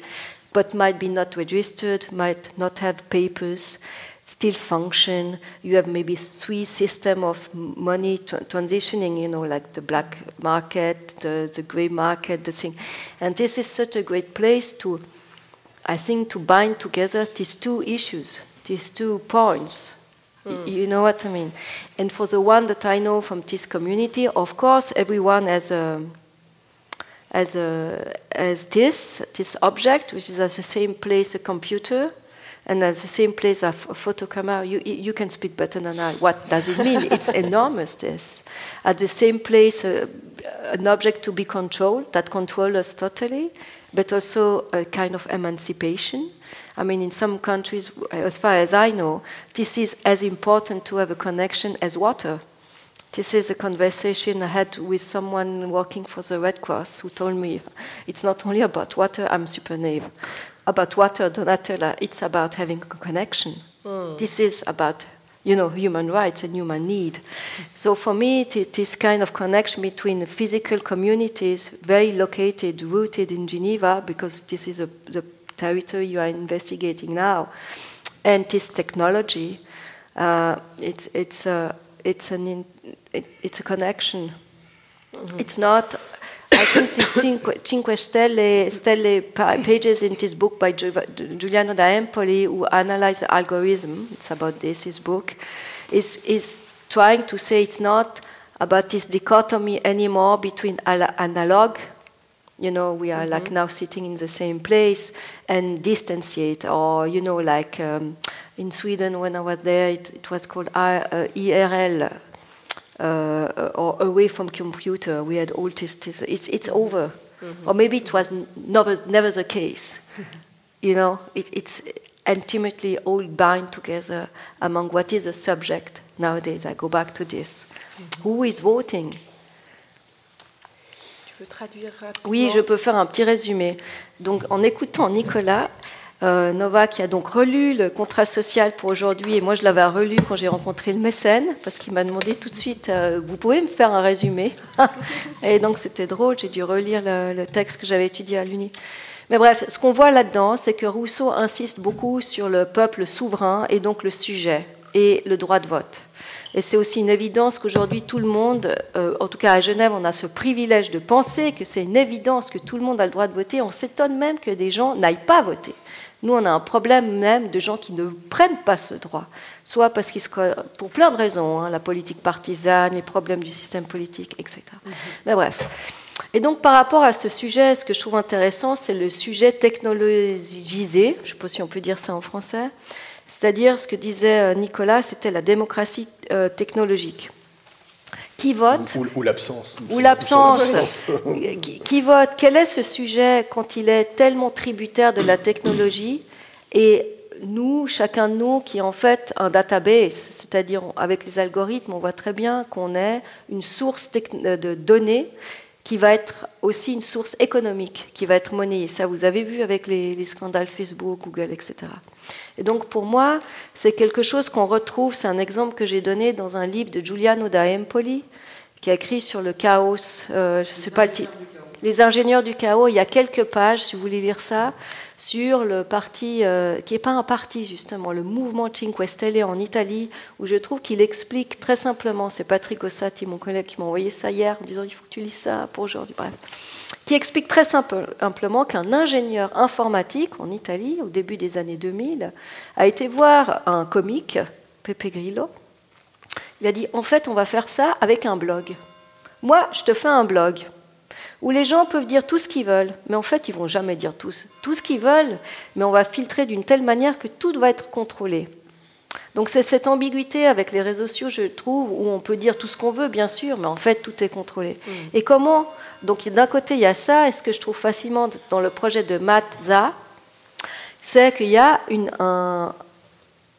but might be not registered, might not have papers, still function. You have maybe three system of money transitioning, you know, like the black market, the, the gray market, the thing. And this is such a great place to, I think, to bind together these two issues, these two points. Mm. You know what I mean? And for the one that I know from this community, of course, everyone has a as a as this this object, which is at the same place a computer, and at the same place a, a photo camera. You you can speak better than I. What does it mean? it's enormous. This at the same place, uh, an object to be controlled that controls us totally, but also a kind of emancipation I mean, in some countries, as far as I know, this is as important to have a connection as water. This is a conversation I had with someone working for the Red Cross who told me it's not only about water, I'm super naive. About water, Donatella, it's about having a connection. Mm. This is about you know, human rights and human need. So for me, it is kind of connection between physical communities, very located, rooted in Geneva, because this is a, the territory you are investigating now, and this technology, uh, it's it's a it's an in, it, it's a connection. Mm-hmm. It's not. I think these cinque, cinque stelle, stelle pages in this book by Giuliano da Empoli, who analyzes the algorithm, it's about this, his book, is, is trying to say it's not about this dichotomy anymore between analog you know we are mm-hmm. like now sitting in the same place and distanciate or you know like um, in sweden when i was there it, it was called uh, irl uh, or away from computer we had this it's, it's over mm-hmm. or maybe it was never, never the case you know it, it's intimately all bound together among what is a subject nowadays i go back to this mm-hmm. Who is voting Oui, je peux faire un petit résumé. Donc, en écoutant Nicolas, euh, Nova qui a donc relu le contrat social pour aujourd'hui, et moi je l'avais relu quand j'ai rencontré le mécène, parce qu'il m'a demandé tout de suite, euh, vous pouvez me faire un résumé Et donc c'était drôle, j'ai dû relire le, texte que j'avais étudié à l'Uni. Mais bref, ce qu'on voit là-dedans, c'est que Rousseau insiste beaucoup sur le peuple souverain et donc le sujet et le droit de vote. Et c'est aussi une évidence qu'aujourd'hui tout le monde, euh, en tout cas à Genève, on a ce privilège de penser que c'est une évidence que tout le monde a le droit de voter. On s'étonne même que des gens n'aillent pas voter. Nous, on a un problème même de gens qui ne prennent pas ce droit, soit parce qu'ils pour plein de raisons, hein, la politique partisane, les problèmes du système politique, etc. Mm-hmm. Mais bref. Et donc, par rapport à ce sujet, ce que je trouve intéressant, c'est le sujet technologisé, je ne sais pas si on peut dire ça en français, c'est-à-dire, ce que disait euh, Nicolas, c'était la démocratie euh, technologique. Qui vote Ou, l'absence. Ou l'absence. qui, qui, vote Quel est ce sujet quand il est tellement tributaire de la technologie et nous, chacun de nous, qui est en fait un database, c'est-à-dire avec les algorithmes, on voit très bien qu'on est une source de données qui va être aussi une source économique, qui va être monnayée. Ça, vous avez vu avec les, scandales Facebook, Google, etc. Et donc, pour moi, c'est quelque chose qu'on retrouve, c'est un exemple que j'ai donné dans un livre de Giuliano da Empoli, qui a écrit sur le chaos, euh, je ne sais pas le titre. Les ingénieurs du chaos, il y a quelques pages, si vous voulez lire ça, sur le parti, euh, qui n'est pas un parti justement, le mouvement Cinque Stelle en Italie, où je trouve qu'il explique très simplement, c'est Patrick Ossati, mon collègue, qui m'a envoyé ça hier, en disant il faut que tu lis ça pour aujourd'hui, bref, qui explique très simplement qu'un ingénieur informatique en Italie, au début des années 2000, a été voir un comique, Pepe Grillo, il a dit en fait on va faire ça avec un blog. Moi, je te fais un blog où les gens peuvent dire tout ce qu'ils veulent, mais en fait, ils vont jamais dire tout, tout ce qu'ils veulent, mais on va filtrer d'une telle manière que tout va être contrôlé. Donc c'est cette ambiguïté avec les réseaux sociaux, je trouve, où on peut dire tout ce qu'on veut, bien sûr, mais en fait, tout est contrôlé. Mm. Et comment Donc d'un côté, il y a ça, et ce que je trouve fascinant dans le projet de Matza, c'est qu'il y a une,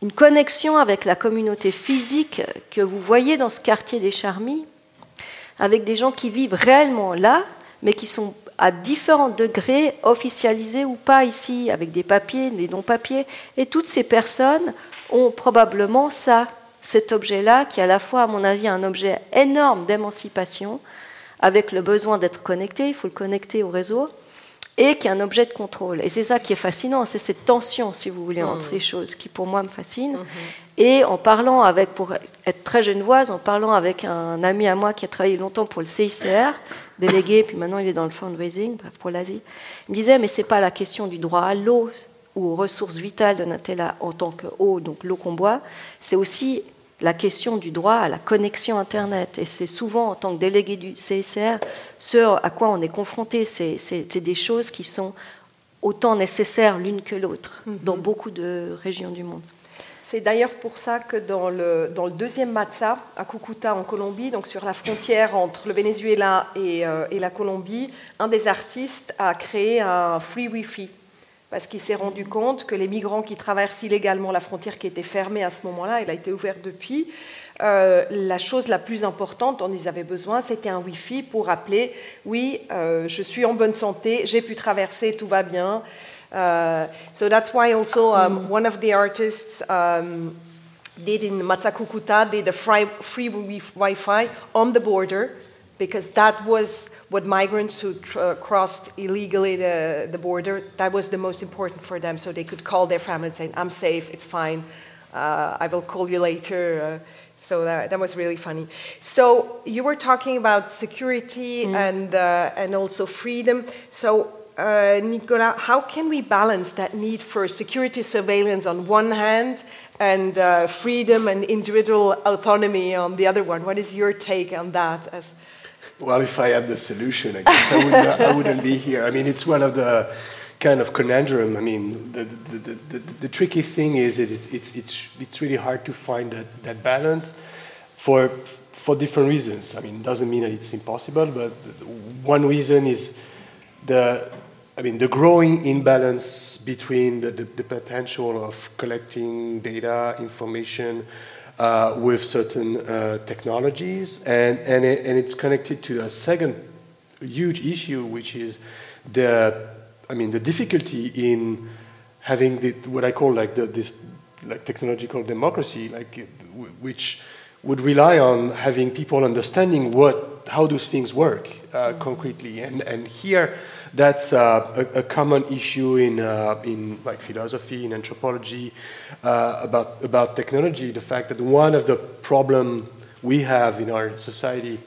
une connexion avec la communauté physique que vous voyez dans ce quartier des Charmilles, avec des gens qui vivent réellement là, mais qui sont à différents degrés officialisés ou pas ici, avec des papiers, des non-papiers. Et toutes ces personnes ont probablement ça, cet objet-là, qui est à la fois, à mon avis, un objet énorme d'émancipation, avec le besoin d'être connecté, il faut le connecter au réseau, et qui est un objet de contrôle. Et c'est ça qui est fascinant, c'est cette tension, si vous voulez, entre mmh. ces choses qui, pour moi, me fascine. Mmh. Et en parlant avec, pour être très genevoise, en parlant avec un ami à moi qui a travaillé longtemps pour le CICR, délégué, puis maintenant il est dans le fundraising pour l'Asie, il me disait, mais ce n'est pas la question du droit à l'eau ou aux ressources vitales de Natella en tant qu'eau, donc l'eau qu'on boit, c'est aussi la question du droit à la connexion Internet. Et c'est souvent, en tant que délégué du CICR, ce à quoi on est confronté. C'est des choses qui sont autant nécessaires l'une que l'autre mm-hmm. dans beaucoup de régions du monde. C'est d'ailleurs pour ça que dans le, deuxième Matza, à Cucuta en Colombie, donc sur la frontière entre le Venezuela et, euh, et la Colombie, un des artistes a créé un free Wi-Fi parce qu'il s'est rendu compte que les migrants qui traversent illégalement la frontière qui était fermée à ce moment-là, elle a été ouverte depuis, euh, la chose la plus importante dont ils avaient besoin, c'était un Wi-Fi pour rappeler, oui, euh, je suis en bonne santé, j'ai pu traverser, tout va bien. Uh, so that's why also um, mm. one of the artists um, did in Matza Cucuta did a free, free Wi-Fi on the border because that was what migrants who uh, crossed illegally the, the, border, that was the most important for them. So they could call their family and say, I'm safe, it's fine, uh, I will call you later. Uh, so that, that, was really funny. So you were talking about security mm. and, uh, and also freedom. So uh, Nicolas, how can we balance that need for security surveillance on one hand and uh, freedom and individual autonomy on the other one? What is your take on that? As well, if I had the solution, I guess I, would not, I wouldn't be here. I mean, it's one of the kind of conundrum. I mean, the, the, the, the, tricky thing is it, it's, it's, it's really hard to find that, that balance for, for different reasons. I mean, it doesn't mean that it's impossible, but one reason is the, I mean, the growing imbalance between the, the, the potential of collecting data, information uh, with certain uh, technologies, and, and, it, and it's connected to a second huge issue, which is the, I mean, the difficulty in having the, what I call like the, this like technological democracy, like which would rely on having people understanding what how those things work uh, concretely, and and here that's uh, a, a, common issue in, uh, in like philosophy, in anthropology, uh, about, about technology. The fact that one of the problem we have in our society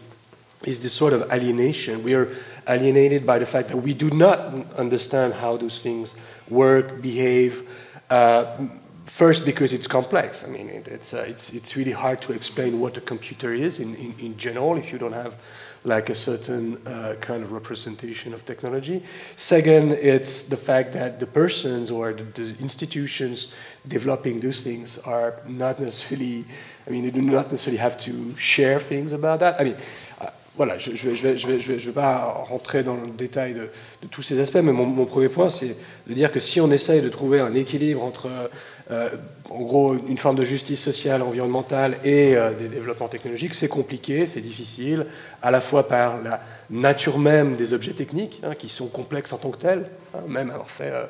is this sort of alienation. We are alienated by the fact that we do not understand how those things work, behave. Uh, first, because it's complex. I mean, it, it's, uh, it's, it's really hard to explain what a computer is in, in, in general if you don't have like a certain uh, kind of representation of technology. Second, it's the fact that the persons or the, institutions developing those things are not necessarily, I mean, they do not necessarily have to share things about that. I mean, uh, voilà, je ne vais, vais, vais, vais, pas rentrer dans le détail de, tous ces aspects, mais mon, premier point, c'est de dire que si on essaye de trouver un équilibre entre en gros, une forme de justice sociale, environnementale et euh, des développements technologiques, c'est compliqué, c'est difficile, à la fois par la nature même des objets techniques, hein, qui sont complexes en tant que tels, hein, même avoir fait, euh,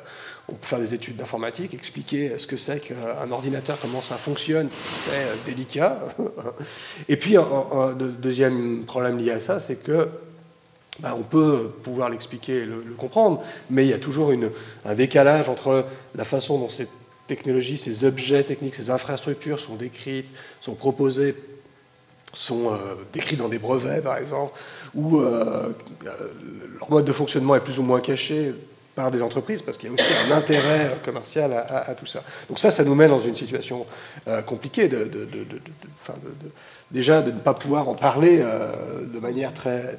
on peut faire des études d'informatique, expliquer ce que c'est qu'un ordinateur, comment ça fonctionne, c'est délicat. et puis, un, deuxième problème lié à ça, c'est que bah, on peut pouvoir l'expliquer et le, comprendre, mais il y a toujours un décalage entre la façon dont ces technologies, ces objets techniques, ces infrastructures sont décrites, sont proposées, sont euh, décrites dans des brevets, par exemple, ou euh, leur mode de fonctionnement est plus ou moins caché par des entreprises, parce qu'il y a aussi un intérêt commercial à, tout ça. Donc ça, ça nous met dans une situation euh, compliquée, déjà de ne pas pouvoir en parler de manière très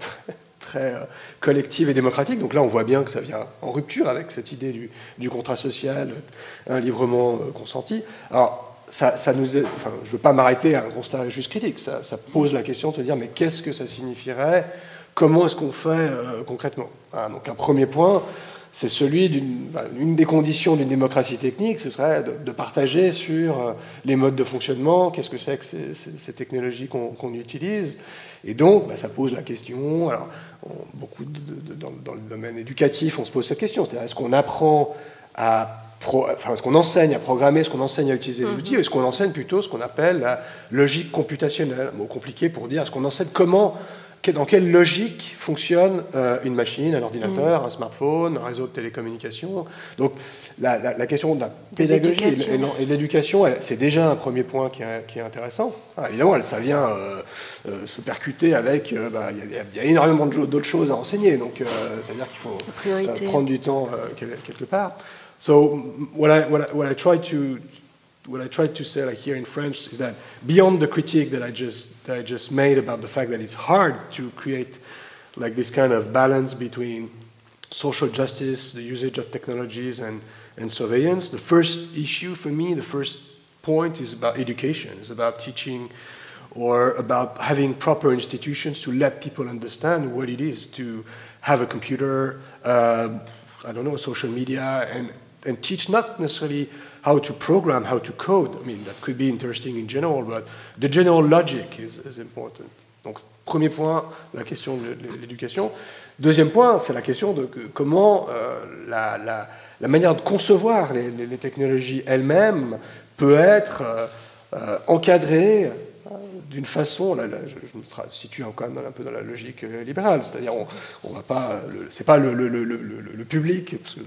très euh, collective et démocratique. Donc là, on voit bien que ça vient en rupture avec cette idée du, contrat social, un librement euh, consenti. Alors, ça, nous enfin, je ne veux pas m'arrêter à un constat juste critique. Ça, pose la question de se dire, mais qu'est-ce que ça signifierait? Comment est-ce qu'on fait euh, concrètement? Ah, Donc un premier point, c'est celui d'une une des conditions d'une démocratie technique, ce serait de, partager sur les modes de fonctionnement, qu'est-ce que c'est que ces, technologies qu'on utilise? Et donc, bah, ça pose la question, alors beaucoup dans, le domaine éducatif, on se pose cette question, c'est-à-dire est-ce qu'on apprend à enfin, est-ce qu'on enseigne à programmer, est-ce qu'on enseigne à utiliser des outils, ou est-ce qu'on enseigne plutôt ce qu'on appelle la logique computationnelle, un mot compliqué pour dire est-ce qu'on enseigne comment dans quelle logique fonctionne euh, une machine, un ordinateur, mm. un smartphone, un réseau de télécommunications. Donc la, question de la pédagogie et, de l'éducation, c'est déjà un premier point qui est, intéressant. Ah, évidemment, ça vient euh, euh, se percuter avec, bah, il y, a énormément d'autres choses à enseigner, donc c'est-à-dire qu'il faut prendre du temps quelque part. So what I, what what I try to what I tried to say like here in French is that beyond the critique that I just that I just made about the fact that it's hard to create like this kind of balance between social justice, the usage of technologies, and, and surveillance. The first issue for me, the first point is about education, is about teaching or about having proper institutions to let people understand what it is to have a computer, uh, I don't know, social media, and, and teach not necessarily how to program, how to code. I mean, that could be interesting in general, but the general logic is, is important. Donc, premier point, la question de l'éducation. Deuxième point, c'est la question de comment euh, la, la, manière de concevoir les, les technologies elles-mêmes peut être euh, euh encadrée d'une façon, là, je, me situe quand même un peu dans la logique euh, libérale, c'est-à-dire on, on va pas, c'est pas le, public, parce que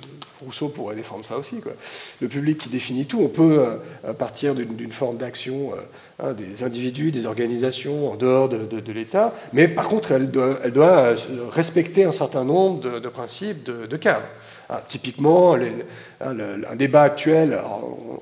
Rousseau pourrait défendre ça aussi, quoi. le public qui définit tout, on peut euh, partir d'une forme d'action euh, hein, des individus, des organisations en dehors de, l'État, mais par contre elle doit, respecter un certain nombre de, principes, de, cadres. Ah, typiquement, hein, un débat actuel,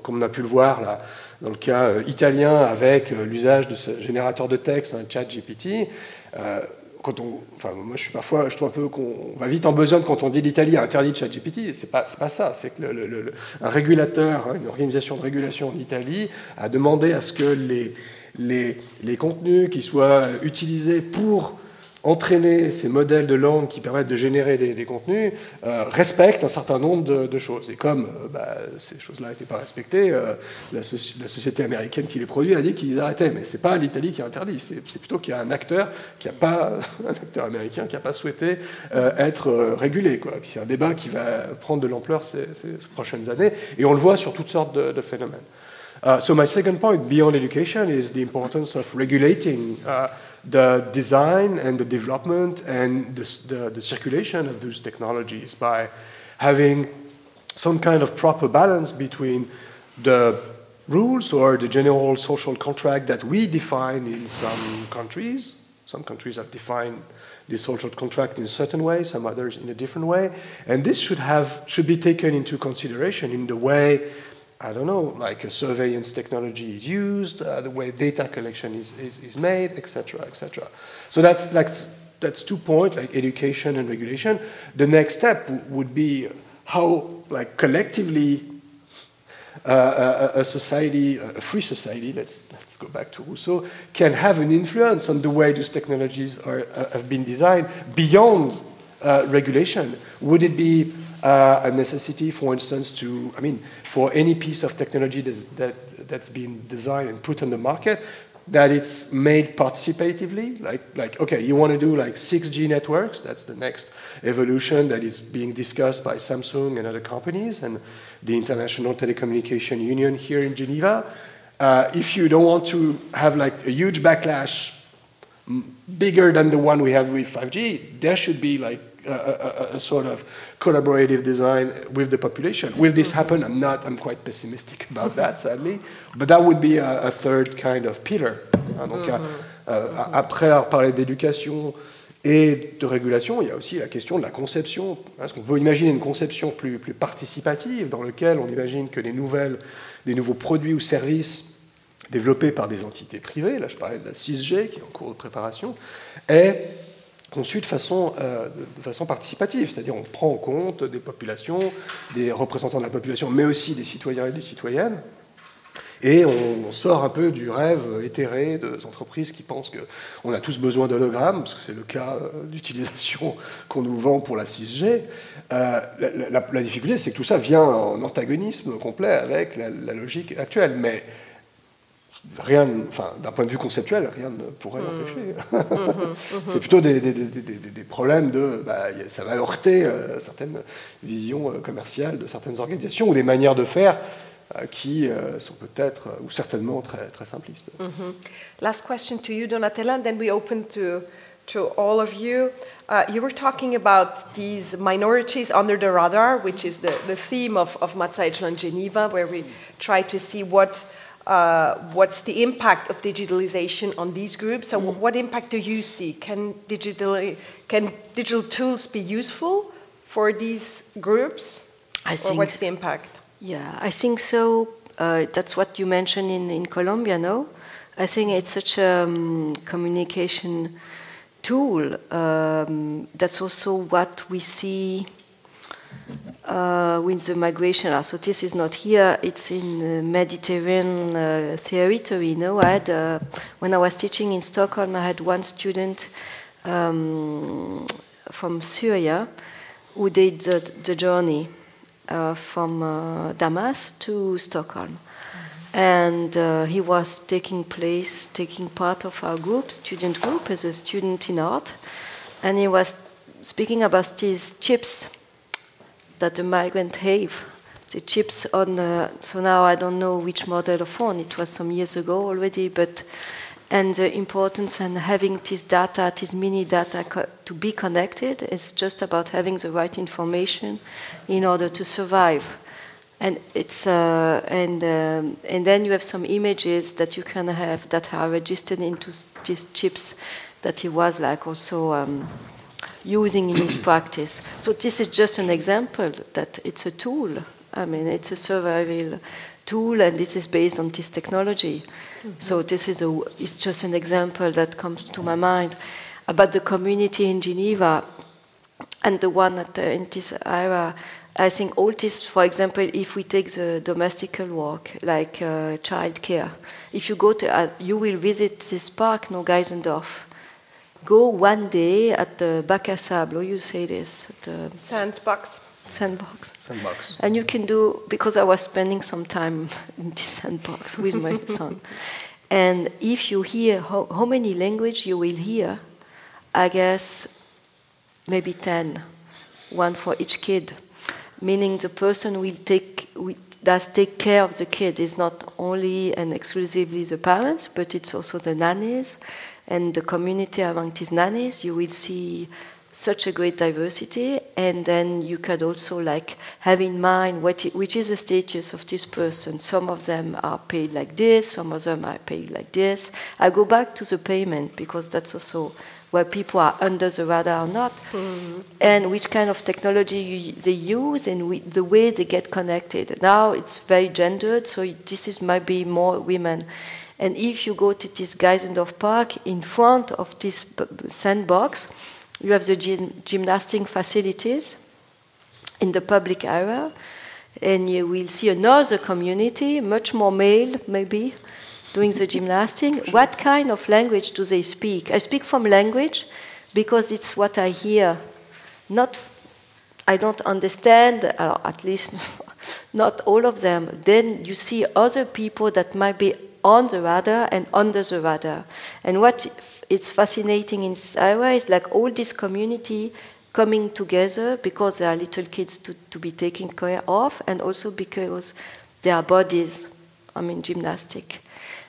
comme on a pu le voir là, dans le cas euh, italien avec euh, l'usage de ce générateur de texte, un chat GPT, euh, quand on, enfin, moi je suis parfois, je trouve un peu qu'on va vite en besogne quand on dit l'Italie a interdit ChatGPT. C'est pas, pas ça. C'est que le, régulateur, hein, une organisation de régulation en Italie a demandé à ce que les, les, les contenus qui soient utilisés pour entraîner ces modèles de langue qui permettent de générer des, contenus euh, respectent un certain nombre de, choses. Et comme euh, bah, ces choses-là n'étaient pas respectées, euh, la, société américaine qui les produit a dit qu'ils arrêtaient. Mais ce n'est pas l'Italie qui a interdit, c'est plutôt qu'il y a un acteur, qui a pas, un acteur américain qui n'a pas souhaité être régulé. Quoi. puis c'est un débat qui va prendre de l'ampleur ces, prochaines années, et on le voit sur toutes sortes de, phénomènes. Uh, so my second point, beyond education, is the importance of regulating the design and the development and the, the, the, circulation of those technologies by having some kind of proper balance between the rules or the general social contract that we define in some countries. Some countries have defined the social contract in a certain way, some others in a different way. And this should, have, should be taken into consideration in the way I don't know, like a surveillance technology is used, uh, the way data collection is, is, is made, etc., etc. So that's, like, that's two points, like education and regulation. The next step would be how, like, collectively, uh, a, a, society, a free society, let's, let's go back to Rousseau, can have an influence on the way these technologies are, uh, have been designed beyond uh, regulation. Would it be uh, a necessity, for instance, to, I mean, for any piece of technology that's, that, that's been designed and put on the market, that it's made participatively. Like, like okay, you want to do like 6G networks, that's the next evolution that is being discussed by Samsung and other companies and the International Telecommunication Union here in Geneva. Uh, if you don't want to have like a huge backlash bigger than the one we have with 5G, there should be like a, a, a, sort of collaborative design with the population. Will this happen? I'm not, I'm quite pessimistic about that, sadly. But that would be a, a third kind of pillar. Donc, mm -hmm. euh, après avoir parlé d'éducation et de régulation, il y a aussi la question de la conception. Est-ce qu'on peut imaginer une conception plus, plus participative dans laquelle on imagine que les nouvelles, les nouveaux produits ou services développés par des entités privées, là je parlais de la 6G qui est en cours de préparation, est conçu de façon, euh, de façon participative, c'est-à-dire on prend en compte des populations, des représentants de la population, mais aussi des citoyens et des citoyennes, et on, sort un peu du rêve éthéré des entreprises qui pensent qu'on a tous besoin d'hologrammes, parce que c'est le cas euh, d'utilisation qu'on nous vend pour la 6G. Euh, la, difficulté, c'est que tout ça vient en antagonisme complet avec la, la logique actuelle. Mais rien, enfin, d'un point de vue conceptuel, rien ne pourrait l'empêcher. Mm-hmm. Mm-hmm. c'est plutôt des, des, des, des, problèmes de, bah, ça va heurter euh, certaines visions euh, commerciales de certaines organisations ou des manières de faire euh, qui euh, sont peut-être euh, ou certainement très, très simplistes. Mm-hmm. Last question to you, Donatella, and then we open to to all of you. Uh, you were talking about these minorities under the radar, which is the, the theme of, of Matza Geneva, where we try to see what uh, what's the impact of digitalization on these groups? So, mm. what impact do you see? Can digital can digital tools be useful for these groups? I think. Or what's the impact? Yeah, I think so. Uh, that's what you mentioned in, in Colombia, no? I think it's such a um, communication tool. Um, that's also what we see uh, with the migration. So this is not here; it's in the Mediterranean uh, territory. No, I had uh, when I was teaching in Stockholm, I had one student um, from Syria who did the, the journey uh, from uh, Damas to Stockholm. And uh, he was taking place, taking part of our group, student group, as a student in art. And he was speaking about these chips that the migrant have. The chips on, the, so now I don't know which model of phone, it was some years ago already, but and the importance and having this data, this mini data to be connected is just about having the right information in order to survive. And it's uh, and um, and then you have some images that you can have that are registered into these chips that he was like also um, using in his practice. So this is just an example that it's a tool. I mean, it's a survival tool, and this is based on this technology. Mm-hmm. So this is a, it's just an example that comes to my mind about the community in Geneva and the one at the, in this era. I think all this, for example, if we take the domestical work, like uh, child care, if you go to, uh, you will visit this park, no Geisendorf. Go one day at the Bac à Sable, you say this? The sandbox. Sandbox. Sandbox. And you can do, because I was spending some time in this sandbox with my son. And if you hear how, how many language you will hear, I guess maybe 10, one for each kid. Meaning the person will take, does take care of the kid. is not only and exclusively the parents, but it's also the nannies and the community among these nannies. You will see such a great diversity, and then you could also like have in mind what it, which is the status of this person. Some of them are paid like this, some of them are paid like this. I go back to the payment because that's also where people are under the radar or not, mm-hmm. and which kind of technology you, they use and we, the way they get connected. Now it's very gendered, so this is might be more women. And if you go to this Geisendorf Park in front of this sandbox, you have the gym, gymnastic facilities in the public area, and you will see another community, much more male maybe, doing the gymnastic. What kind of language do they speak? I speak from language because it's what I hear. Not, I don't understand, uh, at least not all of them, then you see other people that might be on the radar and under the radar. And what it's fascinating in Iowa is like all this community coming together because there are little kids to, to be taken care of and also because their bodies, I mean, gymnastic.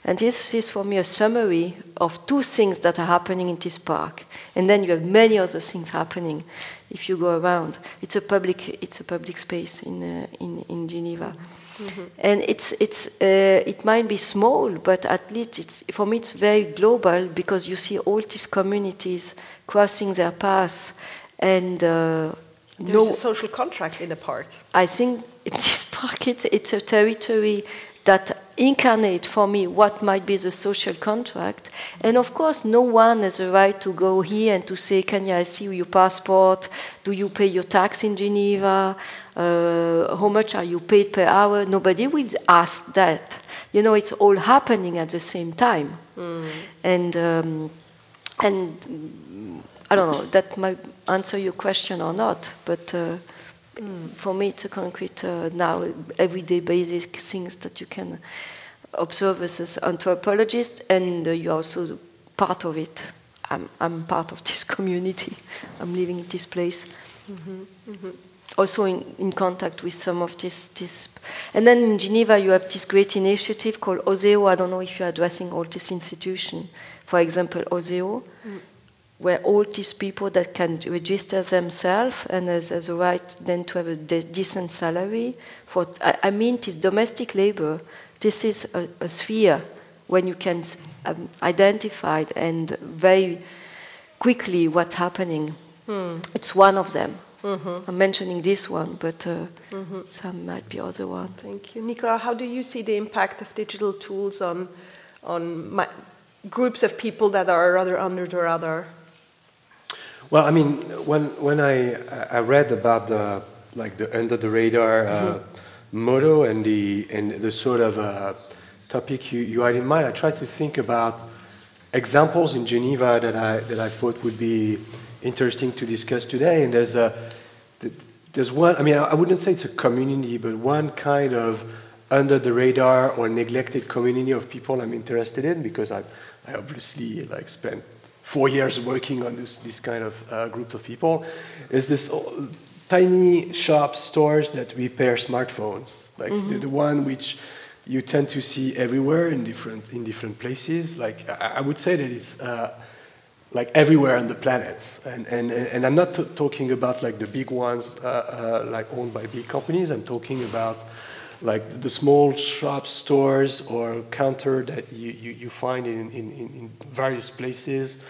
And this is for me a summary of two things that are happening in this park. And then you have many other things happening if you go around. It's a public, it's a public space in, uh, in, in Geneva. Mm-hmm. And it's, it's, uh, it might be small, but at least it's, for me it's very global because you see all these communities crossing their paths. And uh, there's no, a social contract in the park. I think this park it's, it's a territory that incarnate for me what might be the social contract. And of course, no one has a right to go here and to say, Can I see your passport? Do you pay your tax in Geneva? Uh, how much are you paid per hour? Nobody will ask that. You know, it's all happening at the same time. Mm. And, um, and I don't know, that might answer your question or not, but. Uh, Mm. For me, it's a concrete uh, now everyday basic things that you can observe as an anthropologist, and uh, you're also part of it. I'm, I'm part of this community. I'm living in this place. Mm-hmm. Mm-hmm. Also in, in contact with some of this, this. And then in Geneva, you have this great initiative called OSEO. I don't know if you're addressing all this institution. For example, OSEO, mm where all these people that can register themselves and has, has a right then to have a de- decent salary for I, I, mean this domestic labor this is a, a sphere when you can um, identify and very quickly what's happening hmm. it's one of them mm-hmm. I'm mentioning this one, but uh, mm-hmm. some might be other one. Thank you, Nicolas. How do you see the impact of digital tools on on my, groups of people that are rather under the radar? Well, I mean, when when I I read about the like the under the radar uh, mm-hmm. motto and the and the sort of uh, topic you, you had in mind, I tried to think about examples in Geneva that I that I thought would be interesting to discuss today. And there's a there's one. I mean, I wouldn't say it's a community, but one kind of under the radar or neglected community of people I'm interested in because I I obviously like spent four years working on this, this kind of uh, group of people, is this tiny shop stores that repair smartphones, like mm-hmm. the, the, one which you tend to see everywhere in different in different places. Like I, I would say that it's uh, like everywhere on the planet, and and and I'm not t- talking about like the big ones, uh, uh like owned by big companies. I'm talking about like the small shop stores or counter that you, you, you find in, in, in, various places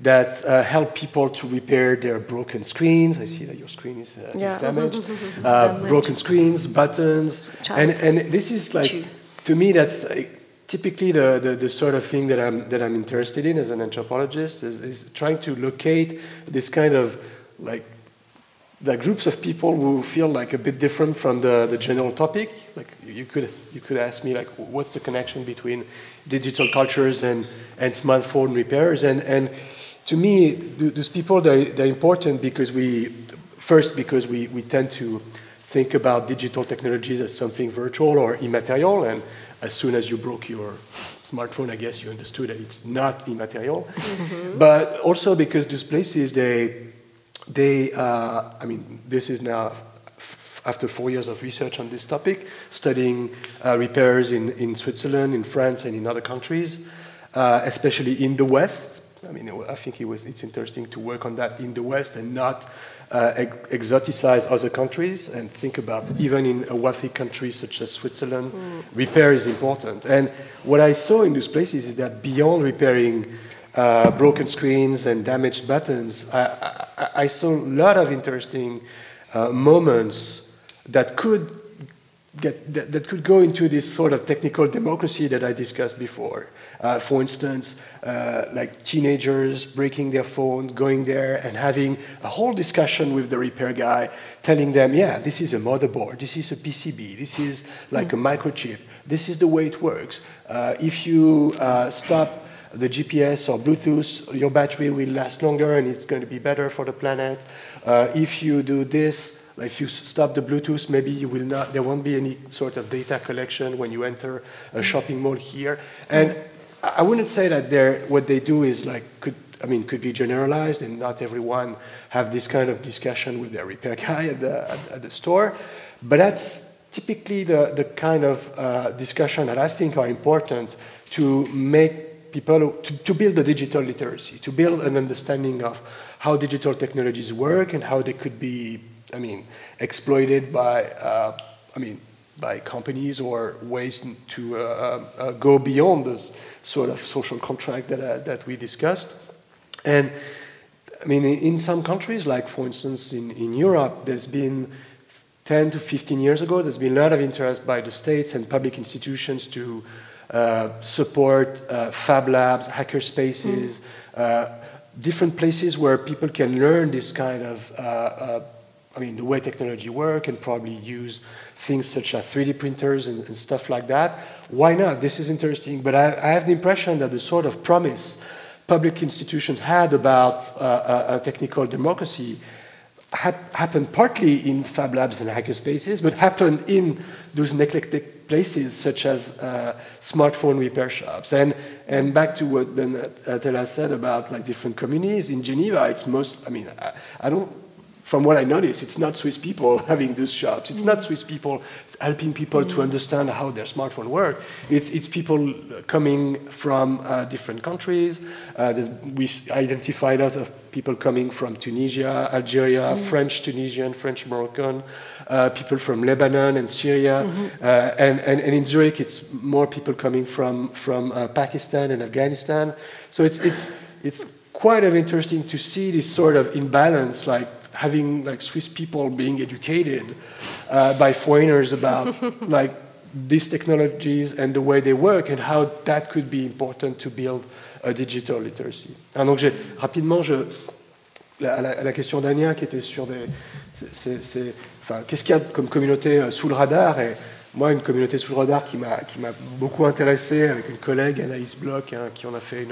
that uh, help people to repair their broken screens. I see that your screen is, uh, yeah. is damaged. uh, damaged. Broken screens, buttons. And, and this is like, to me, that's like, typically the, the, the, sort of thing that I'm, that I'm interested in as an anthropologist is, is trying to locate this kind of like the groups of people who feel like a bit different from the, the general topic. Like you could you could ask me like what's the connection between digital cultures and, and smartphone repairs and and to me those people they're, they're important because we first because we, we tend to think about digital technologies as something virtual or immaterial and as soon as you broke your smartphone I guess you understood that it's not immaterial mm-hmm. but also because those places they they, uh, I mean, this is now after four years of research on this topic, studying uh, repairs in, in Switzerland, in France, and in other countries, uh, especially in the West. I mean, I think it was, it's interesting to work on that in the West and not uh, ex- exoticize other countries and think about even in a wealthy country such as Switzerland, mm. repair is important. And what I saw in those places is that beyond repairing uh, broken screens and damaged buttons, I, I, I saw a lot of interesting uh, moments that could get that, that, could go into this sort of technical democracy that I discussed before. Uh, for instance, uh, like teenagers breaking their phone, going there and having a whole discussion with the repair guy, telling them, yeah, this is a motherboard, this is a PCB, this is like a microchip, this is the way it works. Uh, if you uh, stop the GPS or Bluetooth, your battery will last longer and it's going to be better for the planet. Uh, if you do this, if you stop the Bluetooth, maybe you will not, there won't be any sort of data collection when you enter a shopping mall here. And I wouldn't say that what they do is like, could, I mean, could be generalized and not everyone have this kind of discussion with their repair guy at the, at, at the store. But that's typically the, the kind of uh, discussion that I think are important to make people, to, to build a digital literacy, to build an understanding of how digital technologies work and how they could be I mean, exploited by, uh, I mean, by companies or ways to uh, uh, go beyond the sort of social contract that, uh, that we discussed. And I mean, in some countries, like for instance in, in Europe, there's been 10 to 15 years ago, there's been a lot of interest by the states and public institutions to support uh, fab labs, hacker spaces, mm. uh, different places where people can learn this kind of I mean, the way technology work and probably use things such as 3D printers and, and stuff like that. Why not? This is interesting. But I, I, have the impression that the sort of promise public institutions had about uh, technical democracy had happened partly in fab labs and hackerspaces, but happened in those neglected places such as uh, smartphone repair shops. And, and back to what Ben Tella said about like different communities, in Geneva, it's most, I mean, I, I don't from what I notice, it's not Swiss people having those shops. It's not Swiss people helping people mm. to understand how their smartphone work. It's, it's people coming from uh, different countries. Uh, we identified a lot of people coming from Tunisia, Algeria, mm. French Tunisian, French Moroccan, uh, people from Lebanon and Syria. Mm-hmm. Uh, and, and, and, in Zurich, it's more people coming from, from uh, Pakistan and Afghanistan. So it's, it's, it's quite of interesting to see this sort of imbalance, like having like Swiss people being educated uh, by foreigners about like these technologies and the way they work and how that could be important to build a digital literacy. Ah, donc rapidement, je, à, la, la, question d'Anja qui était sur des, qu'est-ce qu'il y a comme communauté euh, sous le radar? Et moi, une communauté sous le radar qui m'a beaucoup intéressé avec une collègue, Anaïs Bloch, hein, qui en a fait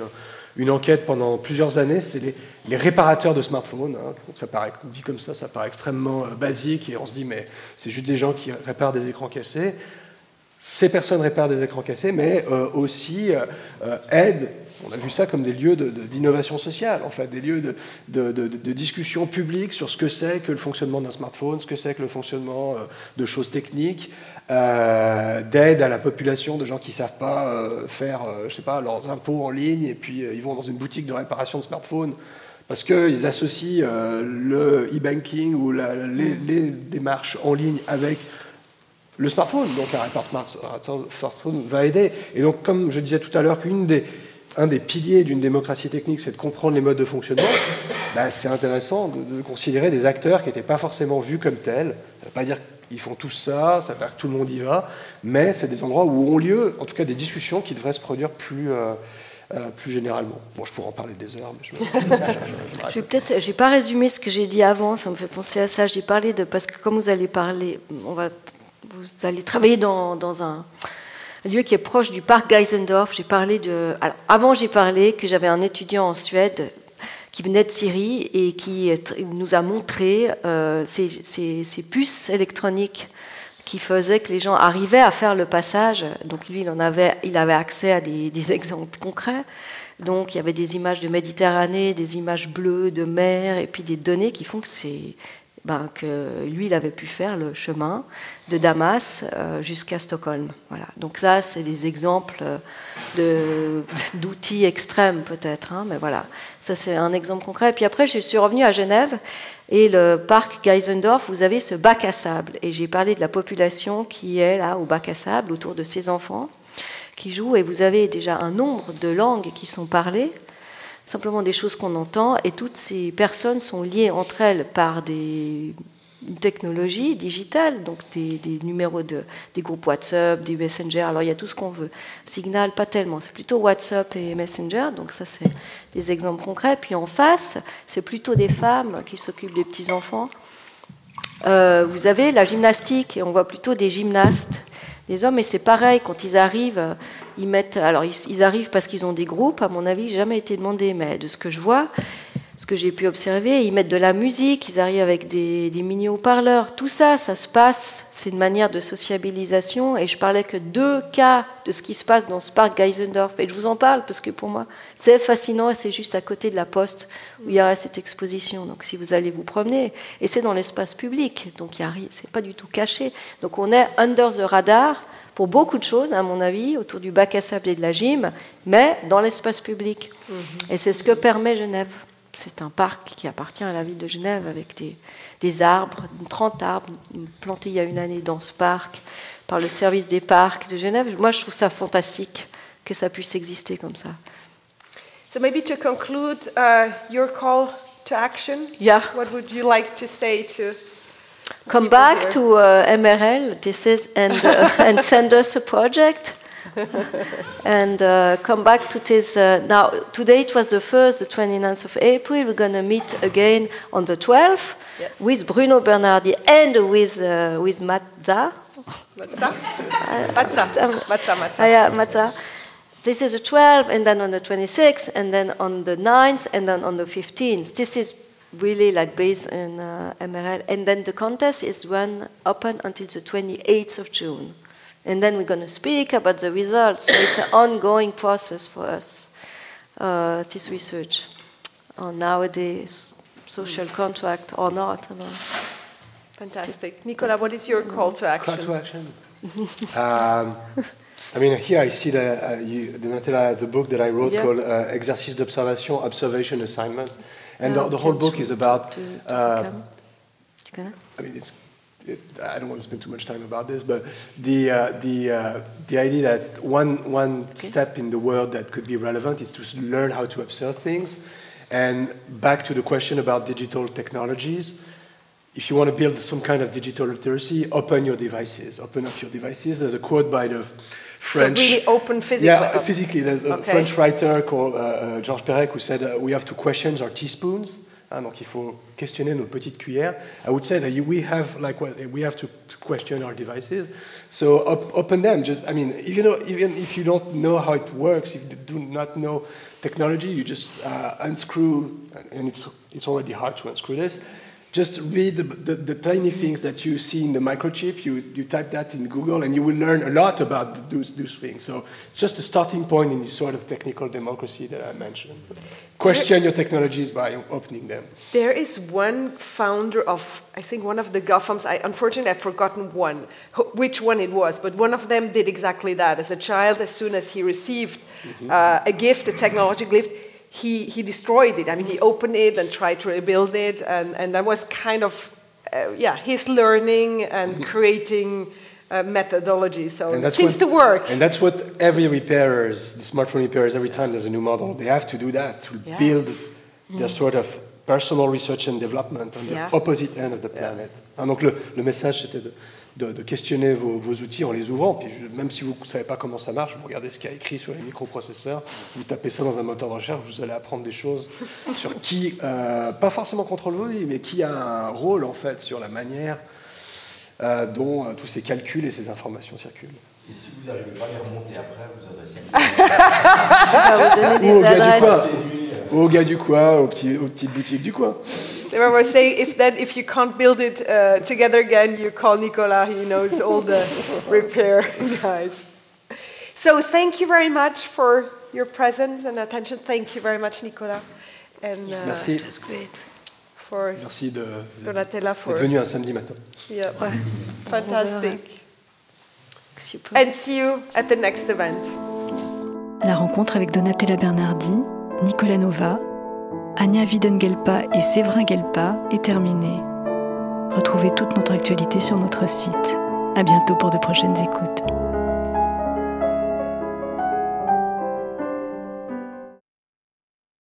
une, enquête pendant plusieurs années, c'est les, réparateurs de smartphones. Hein. ça paraît, dit comme ça, ça paraît extrêmement euh, basique et on se dit, mais c'est juste des gens qui réparent des écrans cassés. Ces personnes réparent des écrans cassés, mais euh, aussi aident, on a vu ça comme des lieux d'innovation sociale, en fait, des lieux de, discussion publique sur ce que c'est que le fonctionnement d'un smartphone, ce que c'est que le fonctionnement de choses techniques, euh, d'aide à la population de gens qui ne savent pas euh, faire euh, je sais pas, leurs impôts en ligne et puis ils vont dans une boutique de réparation de smartphones parce qu'ils associent le e-banking ou les, démarches en ligne avec le smartphone. Donc un smartphone va aider. Et donc comme je disais tout à l'heure qu'une des un des piliers d'une démocratie technique, c'est de comprendre les modes de fonctionnement, bah, c'est intéressant de, considérer des acteurs qui n'étaient pas forcément vus comme tels. Ça ne veut pas dire ils font tous ça, ça veut dire que tout le monde y va, mais c'est des endroits où ont lieu, en tout cas, des discussions qui devraient se produire plus, euh, euh, plus généralement. Bon, je pourrais en parler des heures, mais je, je, vais peut-être, j'ai pas résumé ce que j'ai dit avant, ça me fait penser à ça. J'ai parlé de parce que comme vous allez parler, on va, vous allez travailler dans, dans un lieu qui est proche du parc Geisendorf. J'ai parlé de, alors, avant j'ai parlé que j'avais un étudiant en Suède qui venait de Syrie et qui nous a montré euh, ces, puces électroniques qui faisaient que les gens arrivaient à faire le passage. Donc lui, il, en avait, il avait accès à des, exemples concrets. Donc il y avait des images de Méditerranée, des images bleues de mer, et puis des données qui font que c'est ben, que lui, il avait pu faire le chemin de Damas euh, jusqu'à Stockholm. Voilà. Donc ça, c'est des exemples d'outils extrêmes peut-être, hein, mais voilà, ça c'est un exemple concret. Et puis après, je suis revenue à Genève et le parc Geisendorf, vous avez ce bac à sable. Et j'ai parlé de la population qui est là au bac à sable autour de ces enfants qui jouent. Et vous avez déjà un nombre de langues qui sont parlées simplement des choses qu'on entend, et toutes ces personnes sont liées entre elles par des technologies digitales, donc des, numéros de, des groupes WhatsApp, des Messenger, alors il y a tout ce qu'on veut. Signal, pas tellement, c'est plutôt WhatsApp et Messenger, donc ça c'est des exemples concrets. Puis en face, c'est plutôt des femmes qui s'occupent des petits-enfants. Euh, vous avez la gymnastique, et on voit plutôt des gymnastes, des hommes, et c'est pareil, quand ils arrivent, ils mettent, alors ils, arrivent parce qu'ils ont des groupes, à mon avis, jamais été demandé, mais de ce que je vois, ce que j'ai pu observer, ils mettent de la musique, ils arrivent avec des, mini haut-parleurs. Tout ça, ça se passe, c'est une manière de sociabilisation. Et je parlais que deux cas de ce qui se passe dans ce parc Geisendorf. Et je vous en parle parce que pour moi, c'est fascinant et c'est juste à côté de la poste où il y aura cette exposition. Donc si vous allez vous promener, et c'est dans l'espace public, donc c'est pas du tout caché. Donc on est under the radar pour beaucoup de choses, à mon avis, autour du bac à sable et de la gym, mais dans l'espace public. Mhm. Et c'est ce que permet Genève. C'est un parc qui appartient à la ville de Genève avec des, arbres, 30 arbres plantés il y a une année dans ce parc par le service des parcs de Genève. Moi, je trouve ça fantastique que ça puisse exister comme ça. So maybe to conclude uh, your call to action, yeah. what would you like to say to come back to uh, MRL, this is, and, uh, and send us a project? and uh, come back to this. Uh, now, today it was the 1st, the 29th of April. We're going to meet again on the 12th yes. with Bruno Bernardi and with, uh, with Matza. Matza? Matza. Matza, Matza. yeah, Matza. This is the 12th, and then on the 26th, and then on the 9th, and then on the 15th. This is really like based in uh, MRL. And then the contest is run open until the 28th of June. And then we're going to speak about the results. So it's an ongoing process for us, uh, this research on nowadays social contract or not. Fantastic. Nicolas, what is your call to action? Call to action. um, I mean, here I see the, uh, you, the Donatella, the book that I wrote yeah. called uh, Exercice d'observation, Observation Assignments. And yeah, the, the whole book is about. To, to uh, I mean, it's it, I don't want to spend too much time about this, but the, uh, the, uh, the idea that one, one okay. step in the world that could be relevant is to learn how to observe things. And back to the question about digital technologies, if you want to build some kind of digital literacy, open your devices. Open up your devices. There's a quote by the French. So really open physically. Yeah, physically. There's a okay. French writer called uh, uh, Georges Perec who said uh, we have to question our teaspoons. Hein, donc il faut questionner nos petites cuillères. I would say that we have like we have to, question our devices. So op open them. Just I mean, even though, even if you don't know how it works, if you do not know technology, you just uh, unscrew, and it's it's already hard to unscrew this just read the, the, the, tiny things that you see in the microchip. You, you type that in Google, and you will learn a lot about those, those things. So it's just a starting point in this sort of technical democracy that I mentioned. Question your technologies by opening them. There is one founder of, I think, one of the GAFAMs. I, unfortunately, I've forgotten one, which one it was, but one of them did exactly that. As a child, as soon as he received mm -hmm. uh, a gift, a technological gift, he, he destroyed it. I mean, he opened it and tried to rebuild it, and, and that was kind of, uh, yeah, his learning and mm-hmm. creating uh, methodology. So it seems what, to work. And that's what every repairers, the smartphone repairers, every time there's a new model, they have to do that to yeah. build mm. their sort of personal research and development on the yeah. opposite end of the planet. Yeah. donc le, le message c'était de de, questionner vos, outils en les ouvrant. Puis même si vous ne savez pas comment ça marche, vous regardez ce qu'il y a écrit sur les microprocesseurs, vous tapez ça dans un moteur de recherche, vous allez apprendre des choses sur qui, euh, pas forcément contrôle vos vies, mais qui a un rôle en fait sur la manière euh, dont euh, tous ces calculs et ces informations circulent. Et si vous n'arrivez pas à les remonter après, vous adressez à vous des adresses. Au gars du coin, aux, petits, aux petites boutiques du coin. I was saying if then if you can't build it uh, together again, you call Nicolas. He knows all the repair guys. So thank you very much for your presence and attention. Thank you very much, Nicolas. And, uh, Merci. That's great. For Merci de Donatella for venu un samedi matin. Yeah, fantastic. And see you at the next event. La rencontre avec Donatella Bernardi, Nicolas Nova Anya Widengelpa et Séverin Gelpa est terminée. Retrouvez toute notre actualité sur notre site. À bientôt pour de prochaines écoutes.